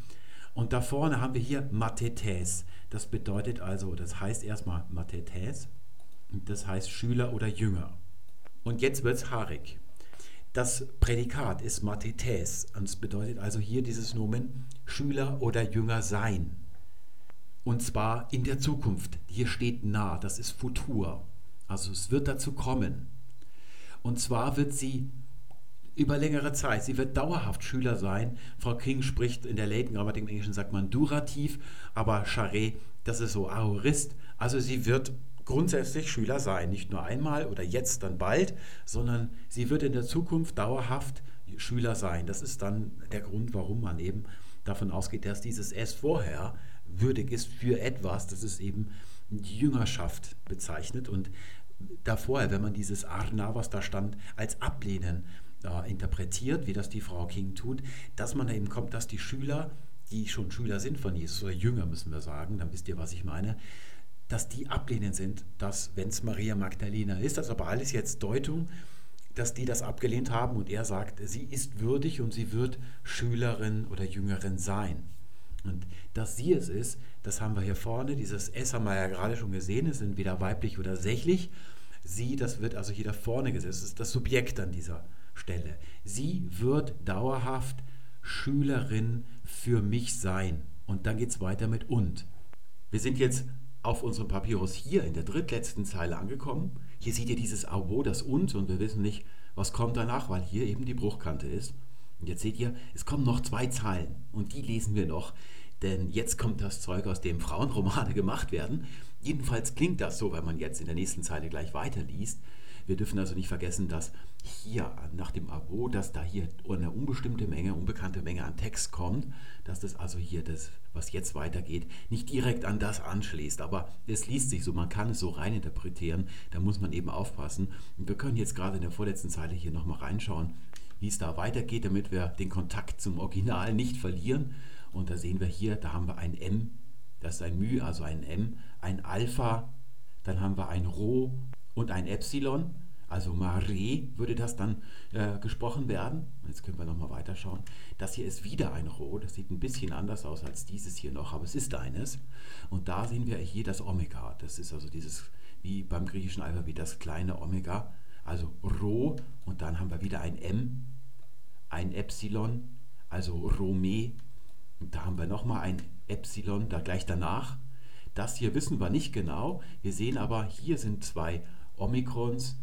Und da vorne haben wir hier Mathetes. Das bedeutet also, das heißt erstmal Mathetes. Das heißt Schüler oder Jünger. Und jetzt wird es haarig. Das Prädikat ist Mathetes. Und es bedeutet also hier dieses Nomen Schüler oder Jünger sein. Und zwar in der Zukunft. Hier steht nah, das ist Futur. Also es wird dazu kommen. Und zwar wird sie über längere Zeit, sie wird dauerhaft Schüler sein. Frau King spricht in der Leighton-Grammatik im Englischen, sagt man Durativ, aber Charret, das ist so Aorist. Also sie wird grundsätzlich Schüler sein, nicht nur einmal oder jetzt dann bald, sondern sie wird in der Zukunft dauerhaft Schüler sein. Das ist dann der Grund, warum man eben davon ausgeht, dass dieses S vorher würdig ist für etwas, das ist eben die Jüngerschaft bezeichnet und davor, wenn man dieses Arna, was da stand, als Ablehnen äh, interpretiert, wie das die Frau King tut, dass man eben kommt, dass die Schüler, die schon Schüler sind von Jesus, oder Jünger müssen wir sagen, dann wisst ihr, was ich meine, dass die ablehnend sind, dass, wenn es Maria Magdalena ist, das ist aber alles jetzt Deutung, dass die das abgelehnt haben und er sagt, sie ist würdig und sie wird Schülerin oder Jüngerin sein. Und dass sie es ist, das haben wir hier vorne, dieses S haben wir ja gerade schon gesehen, es sind weder weiblich oder sächlich. Sie, das wird also hier da vorne gesetzt, das ist das Subjekt an dieser Stelle. Sie wird dauerhaft Schülerin für mich sein. Und dann geht es weiter mit und. Wir sind jetzt auf unserem Papyrus hier in der drittletzten Zeile angekommen. Hier seht ihr dieses Abo, das und, und wir wissen nicht, was kommt danach, weil hier eben die Bruchkante ist. Und jetzt seht ihr, es kommen noch zwei Zeilen und die lesen wir noch, denn jetzt kommt das Zeug, aus dem Frauenromane gemacht werden. Jedenfalls klingt das so, wenn man jetzt in der nächsten Zeile gleich weiterliest. Wir dürfen also nicht vergessen, dass hier nach dem Abo, dass da hier eine unbestimmte Menge, unbekannte Menge an Text kommt, dass das also hier das, was jetzt weitergeht, nicht direkt an das anschließt. Aber es liest sich so, man kann es so reininterpretieren, da muss man eben aufpassen. Und wir können jetzt gerade in der vorletzten Zeile hier nochmal reinschauen wie es da weitergeht, damit wir den Kontakt zum Original nicht verlieren. Und da sehen wir hier, da haben wir ein M, das ist ein Μ, also ein M, ein Alpha, dann haben wir ein Rho und ein Epsilon, also Mare würde das dann äh, gesprochen werden. Jetzt können wir nochmal weiterschauen. Das hier ist wieder ein Rho, das sieht ein bisschen anders aus als dieses hier noch, aber es ist eines. Und da sehen wir hier das Omega, das ist also dieses, wie beim griechischen Alphabet, das kleine Omega, also Rho und dann haben wir wieder ein M ein Epsilon, also Rome. Und da haben wir nochmal ein Epsilon da gleich danach. Das hier wissen wir nicht genau. Wir sehen aber, hier sind zwei Omikrons,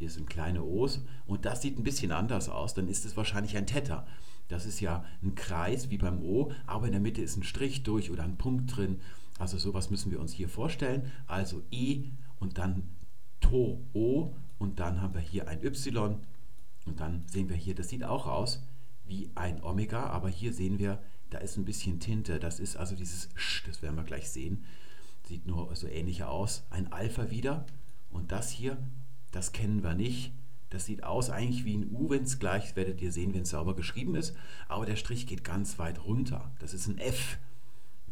die sind kleine O's und das sieht ein bisschen anders aus. Dann ist es wahrscheinlich ein Theta. Das ist ja ein Kreis wie beim O, aber in der Mitte ist ein Strich durch oder ein Punkt drin. Also sowas müssen wir uns hier vorstellen. Also E und dann To O und dann haben wir hier ein Y und dann sehen wir hier, das sieht auch aus wie ein Omega, aber hier sehen wir, da ist ein bisschen Tinte. Das ist also dieses Sch, das werden wir gleich sehen. Sieht nur so ähnlich aus. Ein Alpha wieder. Und das hier, das kennen wir nicht. Das sieht aus eigentlich wie ein U, wenn es gleich, werdet ihr sehen, wenn es sauber geschrieben ist. Aber der Strich geht ganz weit runter. Das ist ein F.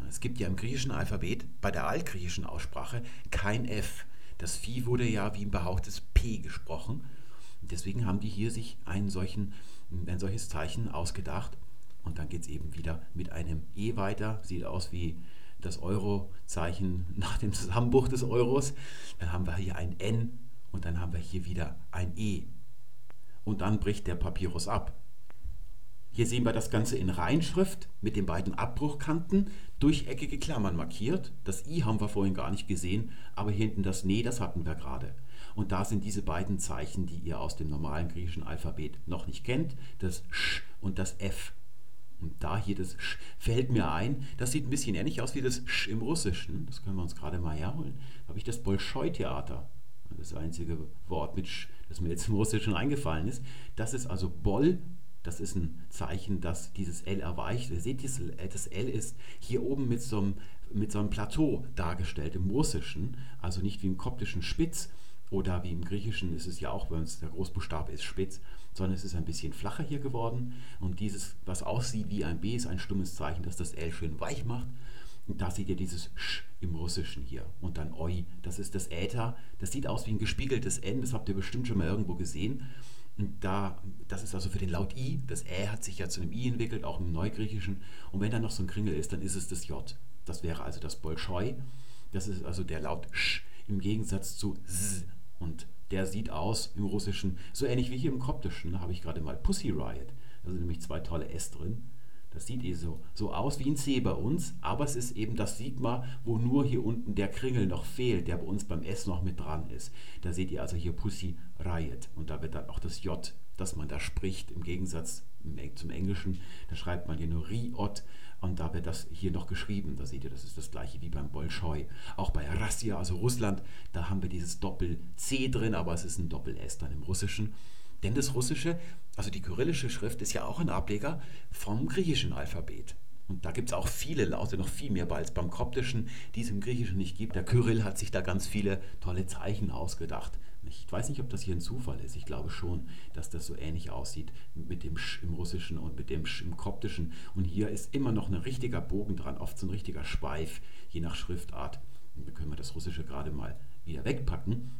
Es gibt ja im griechischen Alphabet, bei der altgriechischen Aussprache, kein F. Das Vieh wurde ja wie ein behauchtes P gesprochen. Deswegen haben die hier sich einen solchen, ein solches Zeichen ausgedacht. Und dann geht es eben wieder mit einem E weiter. Sieht aus wie das Euro-Zeichen nach dem Zusammenbruch des Euros. Dann haben wir hier ein N und dann haben wir hier wieder ein E. Und dann bricht der Papyrus ab. Hier sehen wir das Ganze in Reinschrift mit den beiden Abbruchkanten, durcheckige Klammern markiert. Das I haben wir vorhin gar nicht gesehen, aber hier hinten das Ne, das hatten wir gerade. Und da sind diese beiden Zeichen, die ihr aus dem normalen griechischen Alphabet noch nicht kennt, das Sch und das F. Und da hier das Sch fällt mir ein, das sieht ein bisschen ähnlich aus wie das Sch im Russischen. Das können wir uns gerade mal herholen. Da habe ich das Bolschoi-Theater. Das einzige Wort mit Sch, das mir jetzt im Russischen eingefallen ist. Das ist also Boll, das ist ein Zeichen, dass dieses L erweicht. Ihr seht, das L ist hier oben mit so einem, mit so einem Plateau dargestellt im Russischen, also nicht wie im koptischen Spitz oder wie im Griechischen ist es ja auch, wenn es der Großbuchstabe ist, spitz, sondern es ist ein bisschen flacher hier geworden. Und dieses, was aussieht wie ein B, ist ein stummes Zeichen, das das L schön weich macht. Und da seht ihr dieses Sch im Russischen hier. Und dann Oi, das ist das Äther. Das sieht aus wie ein gespiegeltes N, das habt ihr bestimmt schon mal irgendwo gesehen. Und da, das ist also für den Laut I. Das Ä hat sich ja zu einem I entwickelt, auch im Neugriechischen. Und wenn da noch so ein Kringel ist, dann ist es das J. Das wäre also das Bolschoi. Das ist also der Laut Sch im Gegensatz zu S. Und der sieht aus im Russischen so ähnlich wie hier im Koptischen. Da habe ich gerade mal Pussy Riot. Da sind nämlich zwei tolle S drin. Das sieht eh so, so aus wie ein C bei uns, aber es ist eben das Sigma, wo nur hier unten der Kringel noch fehlt, der bei uns beim S noch mit dran ist. Da seht ihr also hier Pussy Riot und da wird dann auch das J, das man da spricht, im Gegensatz zum Englischen, da schreibt man hier nur Riot und da wird das hier noch geschrieben. Da seht ihr, das ist das gleiche wie beim Bolschoi. Auch bei Rassia, also Russland, da haben wir dieses Doppel-C drin, aber es ist ein Doppel-S dann im Russischen. Denn das Russische, also die kyrillische Schrift, ist ja auch ein Ableger vom griechischen Alphabet. Und da gibt es auch viele Laute, noch viel mehr als beim Koptischen, die es im Griechischen nicht gibt. Der Kyrill hat sich da ganz viele tolle Zeichen ausgedacht. Ich weiß nicht, ob das hier ein Zufall ist. Ich glaube schon, dass das so ähnlich aussieht mit dem Sch im Russischen und mit dem Sch im Koptischen. Und hier ist immer noch ein richtiger Bogen dran, oft so ein richtiger Schweif, je nach Schriftart. Und können wir das Russische gerade mal wieder wegpacken.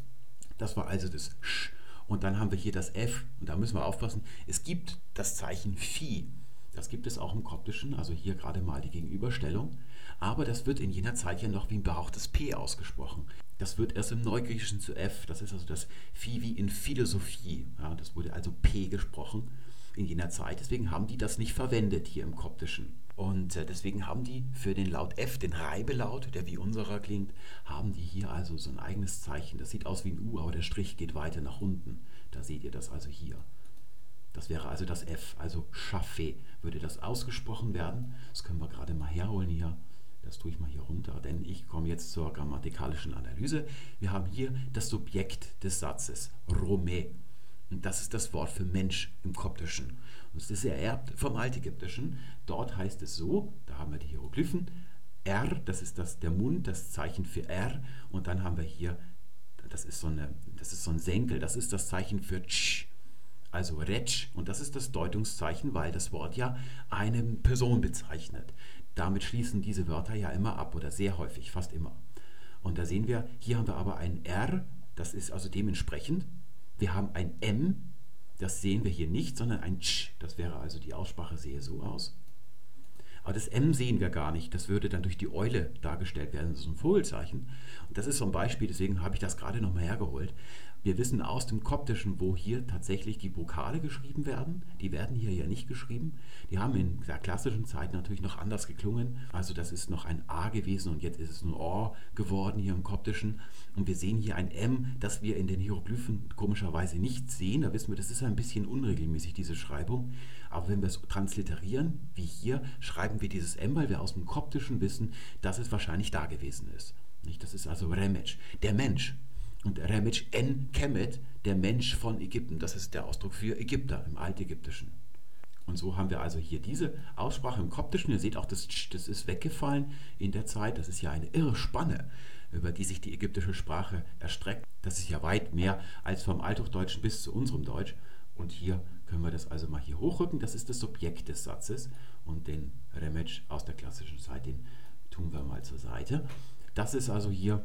Das war also das Sch. Und dann haben wir hier das F. Und da müssen wir aufpassen. Es gibt das Zeichen Phi. Das gibt es auch im Koptischen, also hier gerade mal die Gegenüberstellung. Aber das wird in jener Zeit ja noch wie ein behauchtes P ausgesprochen. Das wird erst im Neugriechischen zu F. Das ist also das Phi wie in Philosophie. Ja, das wurde also P gesprochen in jener Zeit. Deswegen haben die das nicht verwendet hier im Koptischen. Und äh, deswegen haben die für den Laut F, den Reibelaut, der wie unserer klingt, haben die hier also so ein eigenes Zeichen. Das sieht aus wie ein U, aber der Strich geht weiter nach unten. Da seht ihr das also hier. Das wäre also das F, also Schaffe würde das ausgesprochen werden. Das können wir gerade mal herholen hier. Das tue ich mal hier runter, denn ich komme jetzt zur grammatikalischen Analyse. Wir haben hier das Subjekt des Satzes, Rome. Und das ist das Wort für Mensch im Koptischen. Und es ist ererbt vom Altägyptischen. Dort heißt es so, da haben wir die Hieroglyphen, R, das ist das, der Mund, das Zeichen für R. Und dann haben wir hier, das ist so, eine, das ist so ein Senkel, das ist das Zeichen für Tsch, also Retsch. Und das ist das Deutungszeichen, weil das Wort ja eine Person bezeichnet. Damit schließen diese Wörter ja immer ab oder sehr häufig, fast immer. Und da sehen wir, hier haben wir aber ein R, das ist also dementsprechend. Wir haben ein M, das sehen wir hier nicht, sondern ein Ch. Das wäre also die Aussprache sehe so aus. Aber das M sehen wir gar nicht. Das würde dann durch die Eule dargestellt werden. Das ist ein Vogelzeichen. Und das ist so ein Beispiel, deswegen habe ich das gerade nochmal hergeholt. Wir wissen aus dem Koptischen, wo hier tatsächlich die Vokale geschrieben werden. Die werden hier ja nicht geschrieben. Die haben in der klassischen Zeit natürlich noch anders geklungen. Also das ist noch ein A gewesen und jetzt ist es ein O geworden hier im Koptischen. Und wir sehen hier ein M, das wir in den Hieroglyphen komischerweise nicht sehen. Da wissen wir, das ist ein bisschen unregelmäßig, diese Schreibung. Aber wenn wir es transliterieren, wie hier, schreiben wir dieses M, weil wir aus dem Koptischen wissen, dass es wahrscheinlich da gewesen ist. Das ist also Remetsch, der Mensch. Und Remetsch en Kemet, der Mensch von Ägypten. Das ist der Ausdruck für Ägypter im Altägyptischen. Und so haben wir also hier diese Aussprache im Koptischen. Ihr seht auch, das, das ist weggefallen in der Zeit. Das ist ja eine irre Spanne, über die sich die ägyptische Sprache erstreckt. Das ist ja weit mehr als vom Althochdeutschen bis zu unserem Deutsch. Und hier können wir das also mal hier hochrücken. Das ist das Subjekt des Satzes. Und den Remetsch aus der klassischen Zeit, den tun wir mal zur Seite. Das ist also hier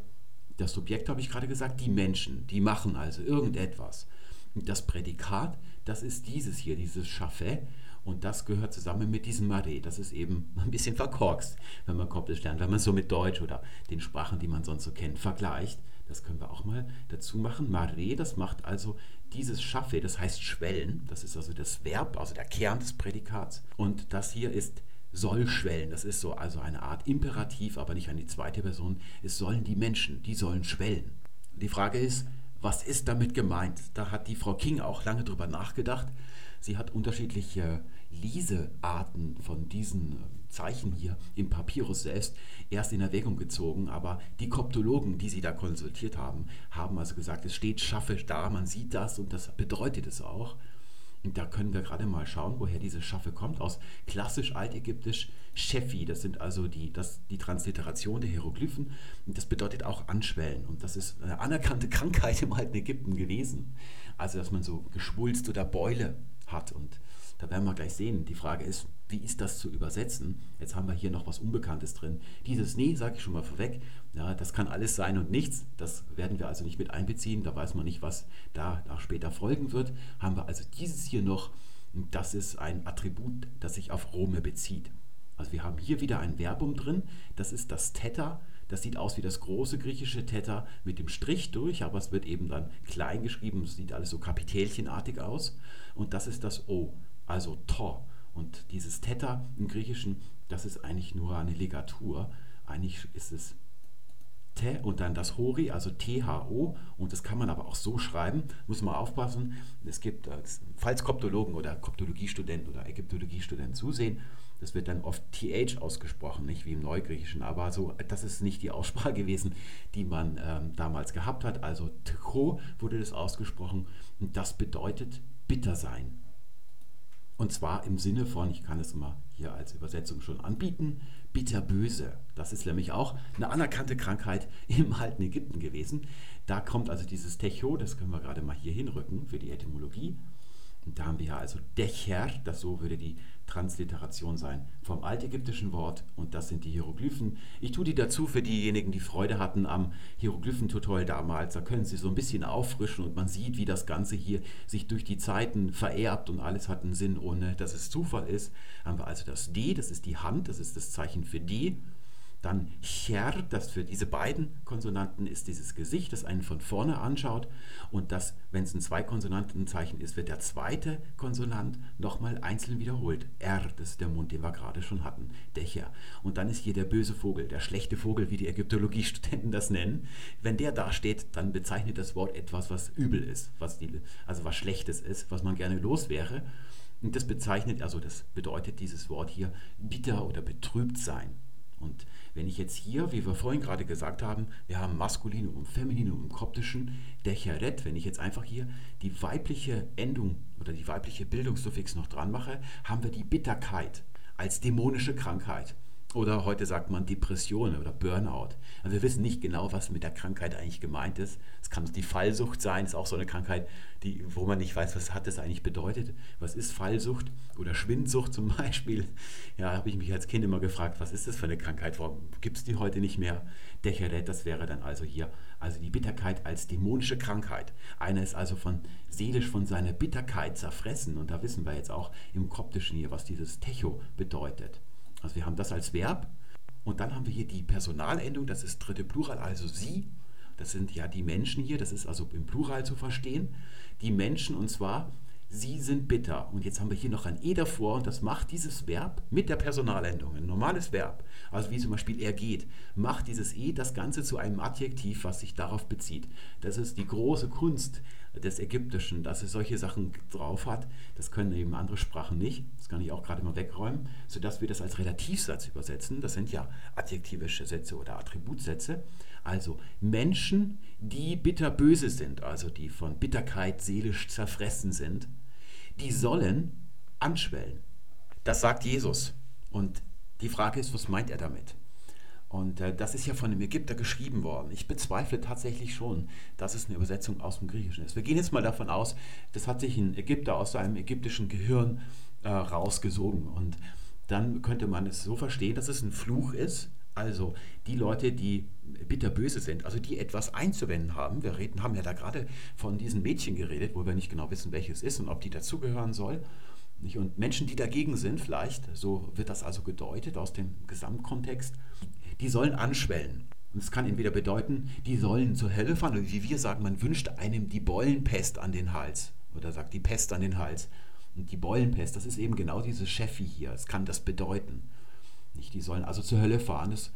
das Subjekt habe ich gerade gesagt, die Menschen, die machen also irgendetwas. Das Prädikat, das ist dieses hier, dieses Schaffe. Und das gehört zusammen mit diesem Mare. Das ist eben ein bisschen verkorkst, wenn man Koptisch lernt, wenn man so mit Deutsch oder den Sprachen, die man sonst so kennt, vergleicht. Das können wir auch mal dazu machen. Mare, das macht also dieses Schaffe, das heißt schwellen. Das ist also das Verb, also der Kern des Prädikats. Und das hier ist soll schwellen. Das ist so also eine Art Imperativ, aber nicht an die zweite Person. Es sollen die Menschen, die sollen schwellen. Die Frage ist, Was ist damit gemeint? Da hat die Frau King auch lange drüber nachgedacht. Sie hat unterschiedliche Lesearten von diesen äh, Zeichen hier im Papyrus selbst erst in Erwägung gezogen, aber die Koptologen, die sie da konsultiert haben, haben also gesagt, es steht Schaffe da, man sieht das und das bedeutet es auch. Da können wir gerade mal schauen, woher diese Schaffe kommt. Aus klassisch altägyptisch Shefi, das sind also die, das, die Transliteration der Hieroglyphen. Das bedeutet auch anschwellen. Und das ist eine anerkannte Krankheit im alten Ägypten gewesen. Also, dass man so Geschwulst oder Beule hat. Und da werden wir gleich sehen. Die Frage ist, wie ist das zu übersetzen? Jetzt haben wir hier noch was Unbekanntes drin. Dieses Nee, sage ich schon mal vorweg, ja, das kann alles sein und nichts. Das werden wir also nicht mit einbeziehen. Da weiß man nicht, was da später folgen wird. Haben wir also dieses hier noch. Das ist ein Attribut, das sich auf Rome bezieht. Also wir haben hier wieder ein Verbum drin. Das ist das Theta. Das sieht aus wie das große griechische Theta mit dem Strich durch, aber es wird eben dann klein geschrieben. Es sieht alles so kapitälchenartig aus. Und das ist das O, also To. Und dieses Theta im Griechischen, das ist eigentlich nur eine Ligatur. Eigentlich ist es Te und dann das Hori, also THO. Und das kann man aber auch so schreiben, muss man aufpassen. Es gibt, äh, falls Koptologen oder Koptologiestudenten oder Ägyptologiestudenten zusehen, das wird dann oft TH ausgesprochen, nicht wie im Neugriechischen. Aber so, das ist nicht die Aussprache gewesen, die man ähm, damals gehabt hat. Also Tcho wurde das ausgesprochen. Und das bedeutet bitter sein. Und zwar im Sinne von, ich kann es mal hier als Übersetzung schon anbieten, bitterböse. Das ist nämlich auch eine anerkannte Krankheit im alten Ägypten gewesen. Da kommt also dieses Techo, das können wir gerade mal hier hinrücken für die Etymologie. Da haben wir ja also Decher, das so würde die Transliteration sein vom altägyptischen Wort und das sind die Hieroglyphen. Ich tue die dazu für diejenigen, die Freude hatten am Hieroglyphentutorial damals. Da können Sie so ein bisschen auffrischen und man sieht, wie das Ganze hier sich durch die Zeiten vererbt und alles hat einen Sinn, ohne dass es Zufall ist. Haben wir also das D, das ist die Hand, das ist das Zeichen für D. Dann Cher, das für diese beiden Konsonanten ist dieses Gesicht, das einen von vorne anschaut. Und das, wenn es ein Zweikonsonantenzeichen ist, wird der zweite Konsonant nochmal einzeln wiederholt. R, das ist der Mund, den wir gerade schon hatten. Dächer. Und dann ist hier der böse Vogel, der schlechte Vogel, wie die Ägyptologiestudenten das nennen. Wenn der da steht, dann bezeichnet das Wort etwas, was übel ist, was die, also was Schlechtes ist, was man gerne los wäre. Und das bezeichnet, also das bedeutet dieses Wort hier bitter oder betrübt sein. Und wenn ich jetzt hier, wie wir vorhin gerade gesagt haben, wir haben Maskulinum und Femininum im Koptischen, Decheret, wenn ich jetzt einfach hier die weibliche Endung oder die weibliche Bildungssuffix noch dran mache, haben wir die Bitterkeit als dämonische Krankheit. Oder heute sagt man Depression oder Burnout. Also wir wissen nicht genau, was mit der Krankheit eigentlich gemeint ist. Es kann die Fallsucht sein, ist auch so eine Krankheit, die, wo man nicht weiß, was hat das eigentlich bedeutet. Was ist Fallsucht oder Schwindsucht zum Beispiel? Ja, habe ich mich als Kind immer gefragt, was ist das für eine Krankheit? Warum gibt es die heute nicht mehr? Decheret, das wäre dann also hier, also die Bitterkeit als dämonische Krankheit. Einer ist also von seelisch von seiner Bitterkeit zerfressen. Und da wissen wir jetzt auch im Koptischen hier, was dieses Techo bedeutet. Also wir haben das als Verb und dann haben wir hier die Personalendung, das ist dritte Plural, also sie. Das sind ja die Menschen hier, das ist also im Plural zu verstehen. Die Menschen und zwar, sie sind bitter. Und jetzt haben wir hier noch ein E davor und das macht dieses Verb mit der Personalendung, ein normales Verb, also wie zum Beispiel er geht, macht dieses E das Ganze zu einem Adjektiv, was sich darauf bezieht. Das ist die große Kunst des Ägyptischen, dass es solche Sachen drauf hat. Das können eben andere Sprachen nicht. Das kann ich auch gerade mal wegräumen, sodass wir das als Relativsatz übersetzen. Das sind ja adjektivische Sätze oder Attributsätze. Also Menschen, die bitterböse sind, also die von Bitterkeit seelisch zerfressen sind, die sollen anschwellen. Das sagt Jesus. Und die Frage ist, was meint er damit? Und äh, das ist ja von einem Ägypter geschrieben worden. Ich bezweifle tatsächlich schon, dass es eine Übersetzung aus dem Griechischen ist. Wir gehen jetzt mal davon aus, das hat sich ein Ägypter aus seinem ägyptischen Gehirn äh, rausgesogen. Und dann könnte man es so verstehen, dass es ein Fluch ist. Also die Leute, die bitterböse sind, also die etwas einzuwenden haben. Wir reden, haben ja da gerade von diesen Mädchen geredet, wo wir nicht genau wissen, welches ist und ob die dazugehören soll. Und Menschen, die dagegen sind, vielleicht, so wird das also gedeutet aus dem Gesamtkontext, die sollen anschwellen. Und es kann entweder bedeuten, die sollen zur Hölle fahren, oder wie wir sagen, man wünscht einem die Beulenpest an den Hals. Oder sagt die Pest an den Hals. Und die Beulenpest, das ist eben genau diese Chefi hier. Es kann das bedeuten. Nicht, die sollen also zur Hölle fahren. Das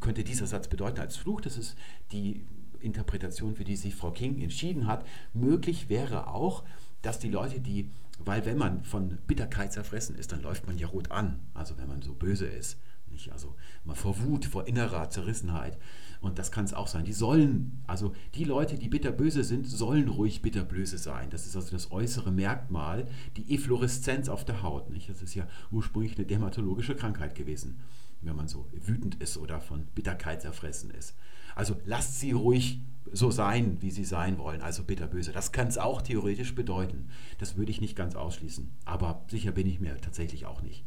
könnte dieser Satz bedeuten als Fluch. Das ist die Interpretation, für die sich Frau King entschieden hat. Möglich wäre auch, dass die Leute, die, weil wenn man von Bitterkeit zerfressen ist, dann läuft man ja rot an, also wenn man so böse ist. Nicht? Also mal vor Wut, vor innerer Zerrissenheit. Und das kann es auch sein. Die sollen, also die Leute, die bitterböse sind, sollen ruhig bitterböse sein. Das ist also das äußere Merkmal, die Effloreszenz auf der Haut. Nicht? Das ist ja ursprünglich eine dermatologische Krankheit gewesen, wenn man so wütend ist oder von Bitterkeit zerfressen ist. Also lasst sie ruhig so sein, wie sie sein wollen, also bitterböse. Das kann es auch theoretisch bedeuten. Das würde ich nicht ganz ausschließen. Aber sicher bin ich mir tatsächlich auch nicht.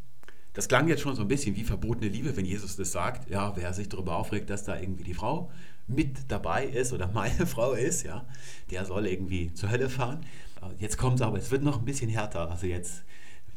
Das klang jetzt schon so ein bisschen wie verbotene Liebe, wenn Jesus das sagt. Ja, wer sich darüber aufregt, dass da irgendwie die Frau mit dabei ist oder meine Frau ist, ja, der soll irgendwie zur Hölle fahren. Jetzt kommt es aber, es wird noch ein bisschen härter. Also jetzt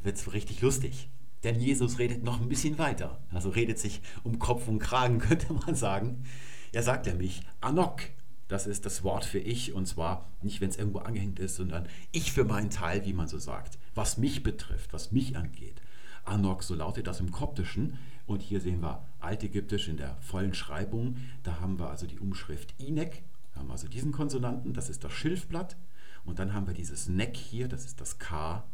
wird es richtig lustig. Denn Jesus redet noch ein bisschen weiter. Also redet sich um Kopf und Kragen, könnte man sagen. Er sagt nämlich, Anok, das ist das Wort für ich und zwar nicht, wenn es irgendwo angehängt ist, sondern ich für meinen Teil, wie man so sagt, was mich betrifft, was mich angeht. Anok, so lautet das im Koptischen. Und hier sehen wir Altägyptisch in der vollen Schreibung. Da haben wir also die Umschrift Inek, haben also diesen Konsonanten, das ist das Schilfblatt. Und dann haben wir dieses Nek hier, das ist das K.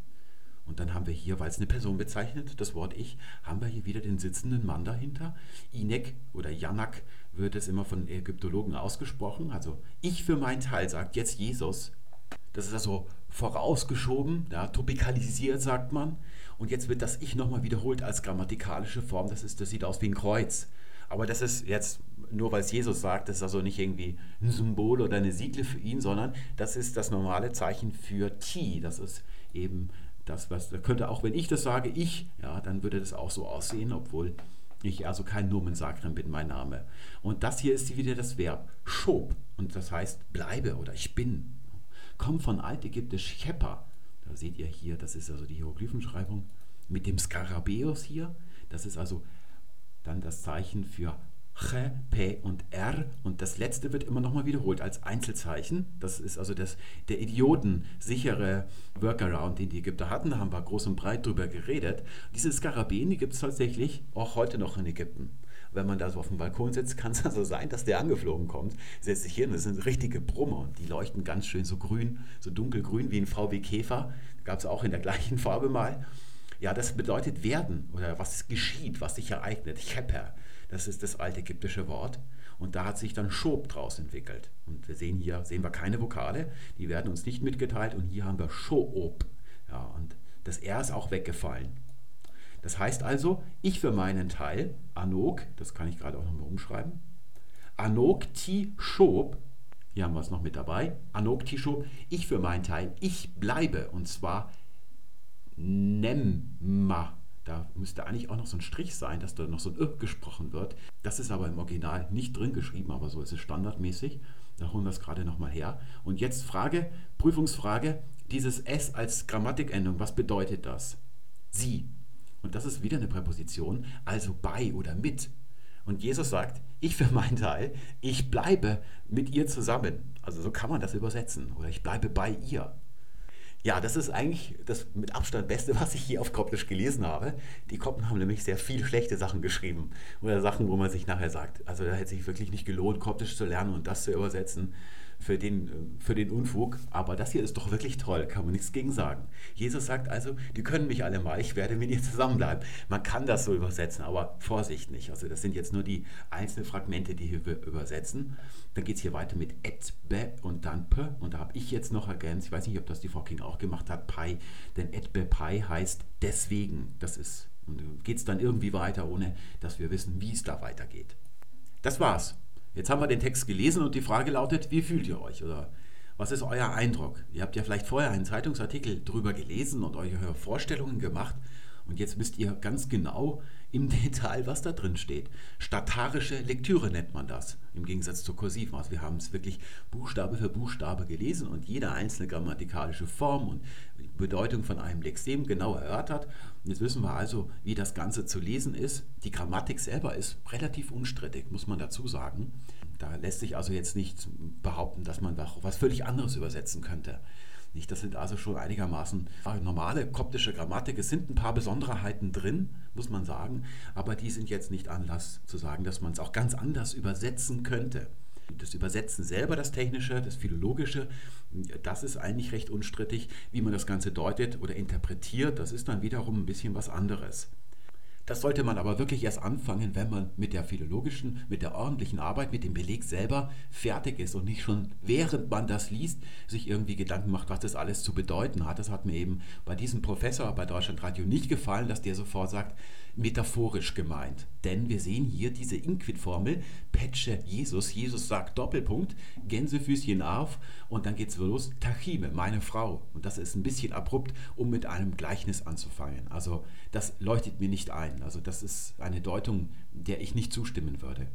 Und dann haben wir hier, weil es eine Person bezeichnet, das Wort Ich, haben wir hier wieder den sitzenden Mann dahinter. Inek oder Janak wird es immer von Ägyptologen ausgesprochen. Also ich für meinen Teil sagt jetzt Jesus. Das ist also vorausgeschoben, ja, topikalisiert sagt man. Und jetzt wird das Ich nochmal wiederholt als grammatikalische Form. Das, ist, das sieht aus wie ein Kreuz. Aber das ist jetzt, nur weil es Jesus sagt, das ist also nicht irgendwie ein Symbol oder eine Sigle für ihn, sondern das ist das normale Zeichen für T. Das ist eben das, was, da könnte auch, wenn ich das sage, ich, ja, dann würde das auch so aussehen, obwohl ich also kein Nomen Sacrum bin, mein Name. Und das hier ist wieder das Verb schob. Und das heißt bleibe oder ich bin. Kommt von altägyptisch chepa. Da seht ihr hier, das ist also die Hieroglyphenschreibung mit dem Skarabäus hier. Das ist also dann das Zeichen für Ch, P und R. Und das letzte wird immer nochmal wiederholt als Einzelzeichen. Das ist also das, der idiotensichere Workaround, den die Ägypter hatten. Da haben wir groß und breit drüber geredet. Diese Skarabäen, die gibt es tatsächlich auch heute noch in Ägypten wenn man da so auf dem Balkon sitzt, kann es also sein, dass der angeflogen kommt, setzt sich hin, das sind richtige Brummer und die leuchten ganz schön so grün, so dunkelgrün wie ein VW Käfer. Gab es auch in der gleichen Farbe mal. Ja, das bedeutet werden oder was geschieht, was sich ereignet. Cheper, das ist das alte ägyptische Wort. Und da hat sich dann Schob draus entwickelt. Und wir sehen hier, sehen wir keine Vokale, die werden uns nicht mitgeteilt. Und hier haben wir Schoob. Ja, und das R ist auch weggefallen. Das heißt also, ich für meinen Teil, Anok, das kann ich gerade auch nochmal umschreiben, Anok ti schob, hier haben wir es noch mit dabei, Anok ti schob, ich für meinen Teil, ich bleibe und zwar nemma. Da müsste eigentlich auch noch so ein Strich sein, dass da noch so ein Ö gesprochen wird. Das ist aber im Original nicht drin geschrieben, aber so ist es standardmäßig. Da holen wir es gerade nochmal her. Und jetzt Frage, Prüfungsfrage, dieses S als Grammatikendung, was bedeutet das? Sie. Und das ist wieder eine Präposition, also bei oder mit. Und Jesus sagt, ich für meinen Teil, ich bleibe mit ihr zusammen. Also so kann man das übersetzen. Oder ich bleibe bei ihr. Ja, das ist eigentlich das mit Abstand Beste, was ich hier auf Koptisch gelesen habe. Die Kopten haben nämlich sehr viele schlechte Sachen geschrieben. Oder Sachen, wo man sich nachher sagt, also da hätte sich wirklich nicht gelohnt, Koptisch zu lernen und das zu übersetzen für den, für den Unfug. Aber das hier ist doch wirklich toll, kann man nichts gegen sagen. Jesus sagt also, die können mich alle mal, ich werde mit ihr zusammenbleiben. Man kann das so übersetzen, aber Vorsicht nicht. Also das sind jetzt nur die einzelnen Fragmente, die wir übersetzen. Dann geht es hier weiter mit et, be und dann p. Und da habe ich jetzt noch ergänzt, ich weiß nicht, ob das die Frau King auch gemacht hat, pi. Denn et, be, pi heißt deswegen. Das ist, geht es dann irgendwie weiter, ohne dass wir wissen, wie es da weitergeht. Das war's. Jetzt haben wir den Text gelesen und die Frage lautet, wie fühlt ihr euch? Oder was ist euer Eindruck? Ihr habt ja vielleicht vorher einen Zeitungsartikel drüber gelesen und eure Vorstellungen gemacht. Und jetzt wisst ihr ganz genau im Detail, was da drin steht. Statarische Lektüre nennt man das, im Gegensatz zur kursiven. Also wir haben es wirklich Buchstabe für Buchstabe gelesen und jede einzelne grammatikalische Form und Bedeutung von einem Lexem genau erörtert. Jetzt wissen wir also, wie das Ganze zu lesen ist. Die Grammatik selber ist relativ unstrittig, muss man dazu sagen. Da lässt sich also jetzt nicht behaupten, dass man was völlig anderes übersetzen könnte. Nicht, das sind also schon einigermaßen normale koptische Grammatik. Es sind ein paar Besonderheiten drin, muss man sagen, aber die sind jetzt nicht Anlass zu sagen, dass man es auch ganz anders übersetzen könnte. Das Übersetzen selber, das Technische, das Philologische, das ist eigentlich recht unstrittig. Wie man das Ganze deutet oder interpretiert, das ist dann wiederum ein bisschen was anderes. Das sollte man aber wirklich erst anfangen, wenn man mit der philologischen, mit der ordentlichen Arbeit, mit dem Beleg selber fertig ist und nicht schon während man das liest, sich irgendwie Gedanken macht, was das alles zu bedeuten hat. Das hat mir eben bei diesem Professor bei Deutschlandradio nicht gefallen, dass der sofort sagt, metaphorisch gemeint. Denn wir sehen hier diese Inquit-Formel, Petsche Jesus, Jesus sagt Doppelpunkt, Gänsefüßchen auf und dann geht's los, Tachime, meine Frau. Und das ist ein bisschen abrupt, um mit einem Gleichnis anzufangen. Also das leuchtet mir nicht ein. Also das ist eine Deutung, der ich nicht zustimmen würde.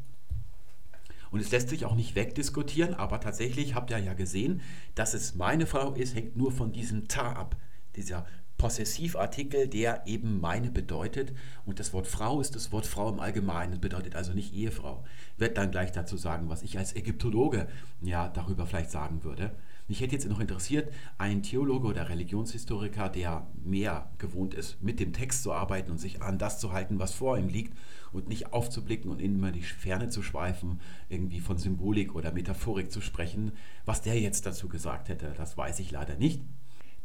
Und es lässt sich auch nicht wegdiskutieren, aber tatsächlich habt ihr ja gesehen, dass es meine Frau ist, hängt nur von diesem Ta ab, dieser Possessivartikel, der eben meine bedeutet. Und das Wort Frau ist das Wort Frau im Allgemeinen, bedeutet also nicht Ehefrau. Werde dann gleich dazu sagen, was ich als Ägyptologe ja darüber vielleicht sagen würde. Mich hätte jetzt noch interessiert, ein Theologe oder Religionshistoriker, der mehr gewohnt ist, mit dem Text zu arbeiten und sich an das zu halten, was vor ihm liegt und nicht aufzublicken und immer die Ferne zu schweifen, irgendwie von Symbolik oder Metaphorik zu sprechen. Was der jetzt dazu gesagt hätte, das weiß ich leider nicht.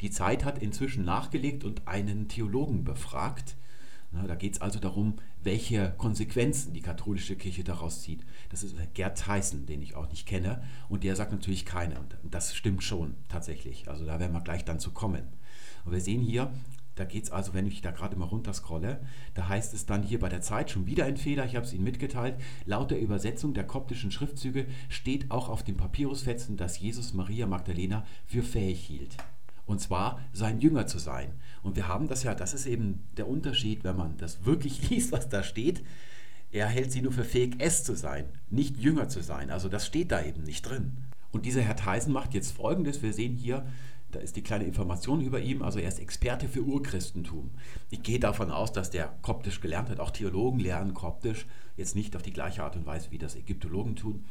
Die Zeit hat inzwischen nachgelegt und einen Theologen befragt. Da geht es also darum, welche Konsequenzen die katholische Kirche daraus zieht. Das ist Gerd Theissen, den ich auch nicht kenne, und der sagt natürlich keine. Und das stimmt schon tatsächlich. Also da werden wir gleich dann zu kommen. Und wir sehen hier, da geht es also, wenn ich da gerade mal runterscrolle, da heißt es dann hier bei der Zeit schon wieder ein Fehler, ich habe es Ihnen mitgeteilt. Laut der Übersetzung der koptischen Schriftzüge steht auch auf den Papyrusfetzen, dass Jesus Maria Magdalena für fähig hielt. Und zwar sein Jünger zu sein. Und wir haben das ja, das ist eben der Unterschied, wenn man das wirklich liest, was da steht. Er hält sie nur für fähig, es zu sein, nicht Jünger zu sein. Also das steht da eben nicht drin. Und dieser Herr Theisen macht jetzt Folgendes. Wir sehen hier, da ist die kleine Information über ihn. Also er ist Experte für Urchristentum. Ich gehe davon aus, dass der koptisch gelernt hat. Auch Theologen lernen koptisch. Jetzt nicht auf die gleiche Art und Weise, wie das Ägyptologen tun.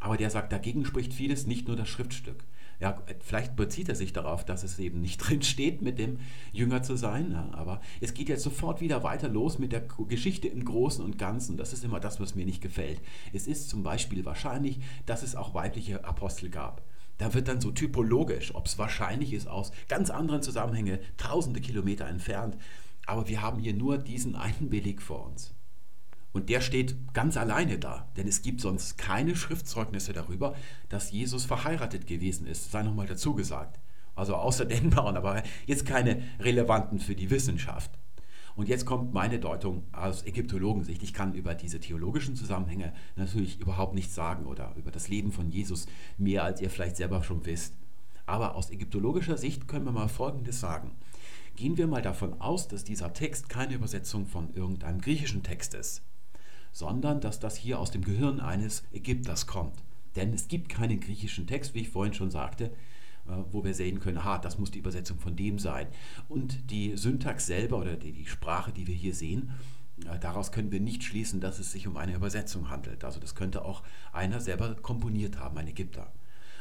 Aber der sagt, dagegen spricht vieles, nicht nur das Schriftstück. Ja, vielleicht bezieht er sich darauf, dass es eben nicht drin steht, mit dem Jünger zu sein. Ja, aber es geht jetzt sofort wieder weiter los mit der Geschichte im Großen und Ganzen. Das ist immer das, was mir nicht gefällt. Es ist zum Beispiel wahrscheinlich, dass es auch weibliche Apostel gab. Da wird dann so typologisch, ob es wahrscheinlich ist, aus ganz anderen Zusammenhängen, tausende Kilometer entfernt. Aber wir haben hier nur diesen einen Beleg vor uns. Und der steht ganz alleine da, denn es gibt sonst keine Schriftzeugnisse darüber, dass Jesus verheiratet gewesen ist, sei nochmal dazu gesagt. Also außer den Bauern, aber jetzt keine relevanten für die Wissenschaft. Und jetzt kommt meine Deutung aus Ägyptologensicht. Ich kann über diese theologischen Zusammenhänge natürlich überhaupt nichts sagen oder über das Leben von Jesus mehr, als ihr vielleicht selber schon wisst. Aber aus ägyptologischer Sicht können wir mal Folgendes sagen. Gehen wir mal davon aus, dass dieser Text keine Übersetzung von irgendeinem griechischen Text ist sondern dass das hier aus dem Gehirn eines Ägypters kommt. Denn es gibt keinen griechischen Text, wie ich vorhin schon sagte, äh, wo wir sehen können, ha, das muss die Übersetzung von dem sein. Und die Syntax selber oder die, die Sprache, die wir hier sehen, äh, daraus können wir nicht schließen, dass es sich um eine Übersetzung handelt. Also das könnte auch einer selber komponiert haben, ein Ägypter.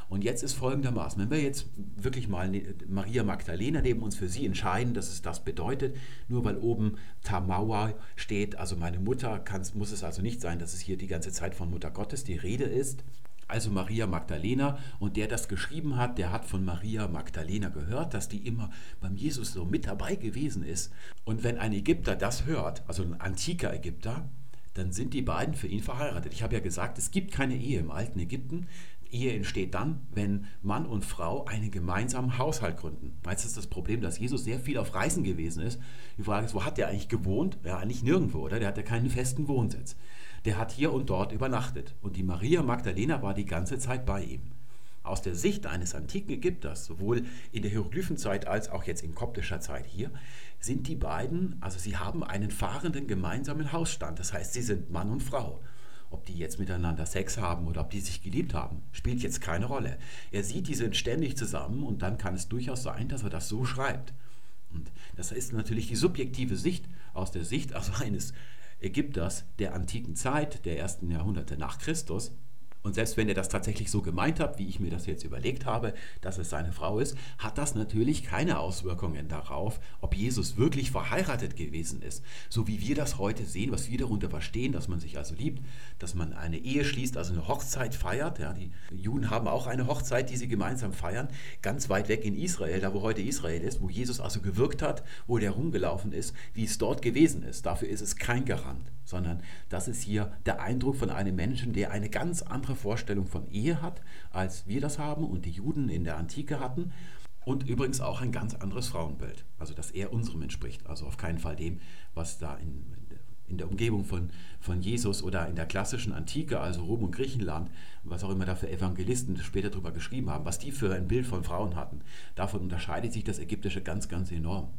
Und jetzt ist folgendermaßen, wenn wir jetzt wirklich mal ne, Maria Magdalena neben uns für sie entscheiden, dass es das bedeutet, nur weil oben Tamawa steht, also meine Mutter, muss es also nicht sein, dass es hier die ganze Zeit von Mutter Gottes die Rede ist. Also Maria Magdalena und der das geschrieben hat, der hat von Maria Magdalena gehört, dass die immer beim Jesus so mit dabei gewesen ist. Und wenn ein Ägypter das hört, also ein antiker Ägypter, dann sind die beiden für ihn verheiratet. Ich habe ja gesagt, es gibt keine Ehe im alten Ägypten. Ehe entsteht dann, wenn Mann und Frau einen gemeinsamen Haushalt gründen. Meistens ist das Problem, dass Jesus sehr viel auf Reisen gewesen ist. Die Frage ist, wo hat er eigentlich gewohnt? Ja, eigentlich nirgendwo, oder? Der hatte keinen festen Wohnsitz. Der hat hier und dort übernachtet. Und die Maria Magdalena war die ganze Zeit bei ihm. Aus der Sicht eines antiken Ägypters, sowohl in der Hieroglyphenzeit als auch jetzt in koptischer Zeit hier, sind die beiden, also sie haben einen fahrenden gemeinsamen Hausstand. Das heißt, sie sind Mann und Frau. Ob die jetzt miteinander Sex haben oder ob die sich geliebt haben, spielt jetzt keine Rolle. Er sieht, die sind ständig zusammen und dann kann es durchaus sein, dass er das so schreibt. Und das ist natürlich die subjektive Sicht aus der Sicht also eines Ägypters der antiken Zeit, der ersten Jahrhunderte nach Christus. Und selbst wenn ihr das tatsächlich so gemeint habt, wie ich mir das jetzt überlegt habe, dass es seine Frau ist, hat das natürlich keine Auswirkungen darauf, ob Jesus wirklich verheiratet gewesen ist. So wie wir das heute sehen, was wir darunter verstehen, dass man sich also liebt, dass man eine Ehe schließt, also eine Hochzeit feiert. Ja, die Juden haben auch eine Hochzeit, die sie gemeinsam feiern, ganz weit weg in Israel, da wo heute Israel ist, wo Jesus also gewirkt hat, wo der rumgelaufen ist, wie es dort gewesen ist. Dafür ist es kein Garant sondern das ist hier der Eindruck von einem Menschen, der eine ganz andere Vorstellung von Ehe hat, als wir das haben und die Juden in der Antike hatten. Und übrigens auch ein ganz anderes Frauenbild, also dass er unserem entspricht, also auf keinen Fall dem, was da in, in der Umgebung von, von Jesus oder in der klassischen Antike, also Rom und Griechenland, was auch immer da für Evangelisten später darüber geschrieben haben, was die für ein Bild von Frauen hatten. Davon unterscheidet sich das Ägyptische ganz, ganz enorm.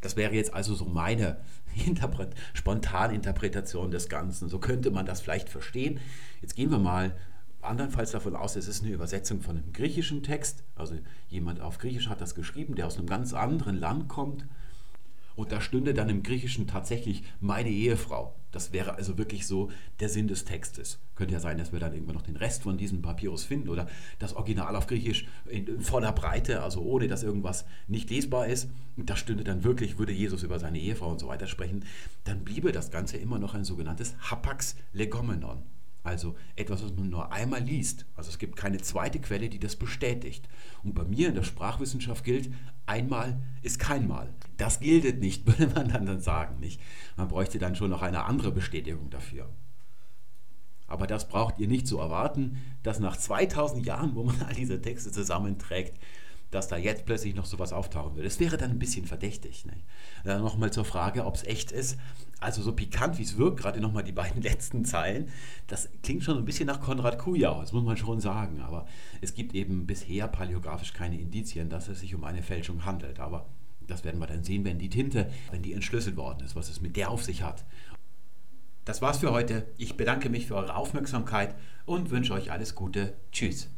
Das wäre jetzt also so meine Interpret Spontaninterpretation des Ganzen. So könnte man das vielleicht verstehen. Jetzt gehen wir mal andernfalls davon aus, es ist eine Übersetzung von einem griechischen Text. Also jemand auf Griechisch hat das geschrieben, der aus einem ganz anderen Land kommt und da stünde dann im Griechischen tatsächlich meine Ehefrau. Das wäre also wirklich so der Sinn des Textes. Könnte ja sein, dass wir dann irgendwann noch den Rest von diesem Papyrus finden oder das Original auf Griechisch in voller Breite, also ohne dass irgendwas nicht lesbar ist. Und da stünde dann wirklich, würde Jesus über seine Ehefrau und so weiter sprechen. Dann bliebe das Ganze immer noch ein sogenanntes Hapax Legomenon. Also etwas, was man nur einmal liest. Also es gibt keine zweite Quelle, die das bestätigt. Und bei mir in der Sprachwissenschaft gilt, einmal ist kein Mal. Das gilt nicht, würde man dann sagen. Nicht? Man bräuchte dann schon noch eine andere Bestätigung dafür. Aber das braucht ihr nicht zu erwarten, dass nach 2000 Jahren, wo man all diese Texte zusammenträgt, dass da jetzt plötzlich noch sowas auftauchen würde. Es wäre dann ein bisschen verdächtig. Ne? Dann nochmal zur Frage, ob es echt ist. Also so pikant, wie es wirkt, gerade nochmal die beiden letzten Zeilen, das klingt schon ein bisschen nach Konrad Kujau, das muss man schon sagen. Aber es gibt eben bisher paläografisch keine Indizien, dass es sich um eine Fälschung handelt. Aber das werden wir dann sehen, wenn die Tinte, wenn die entschlüsselt worden ist, was es mit der auf sich hat. Das war's für heute. Ich bedanke mich für eure Aufmerksamkeit und wünsche euch alles Gute. Tschüss.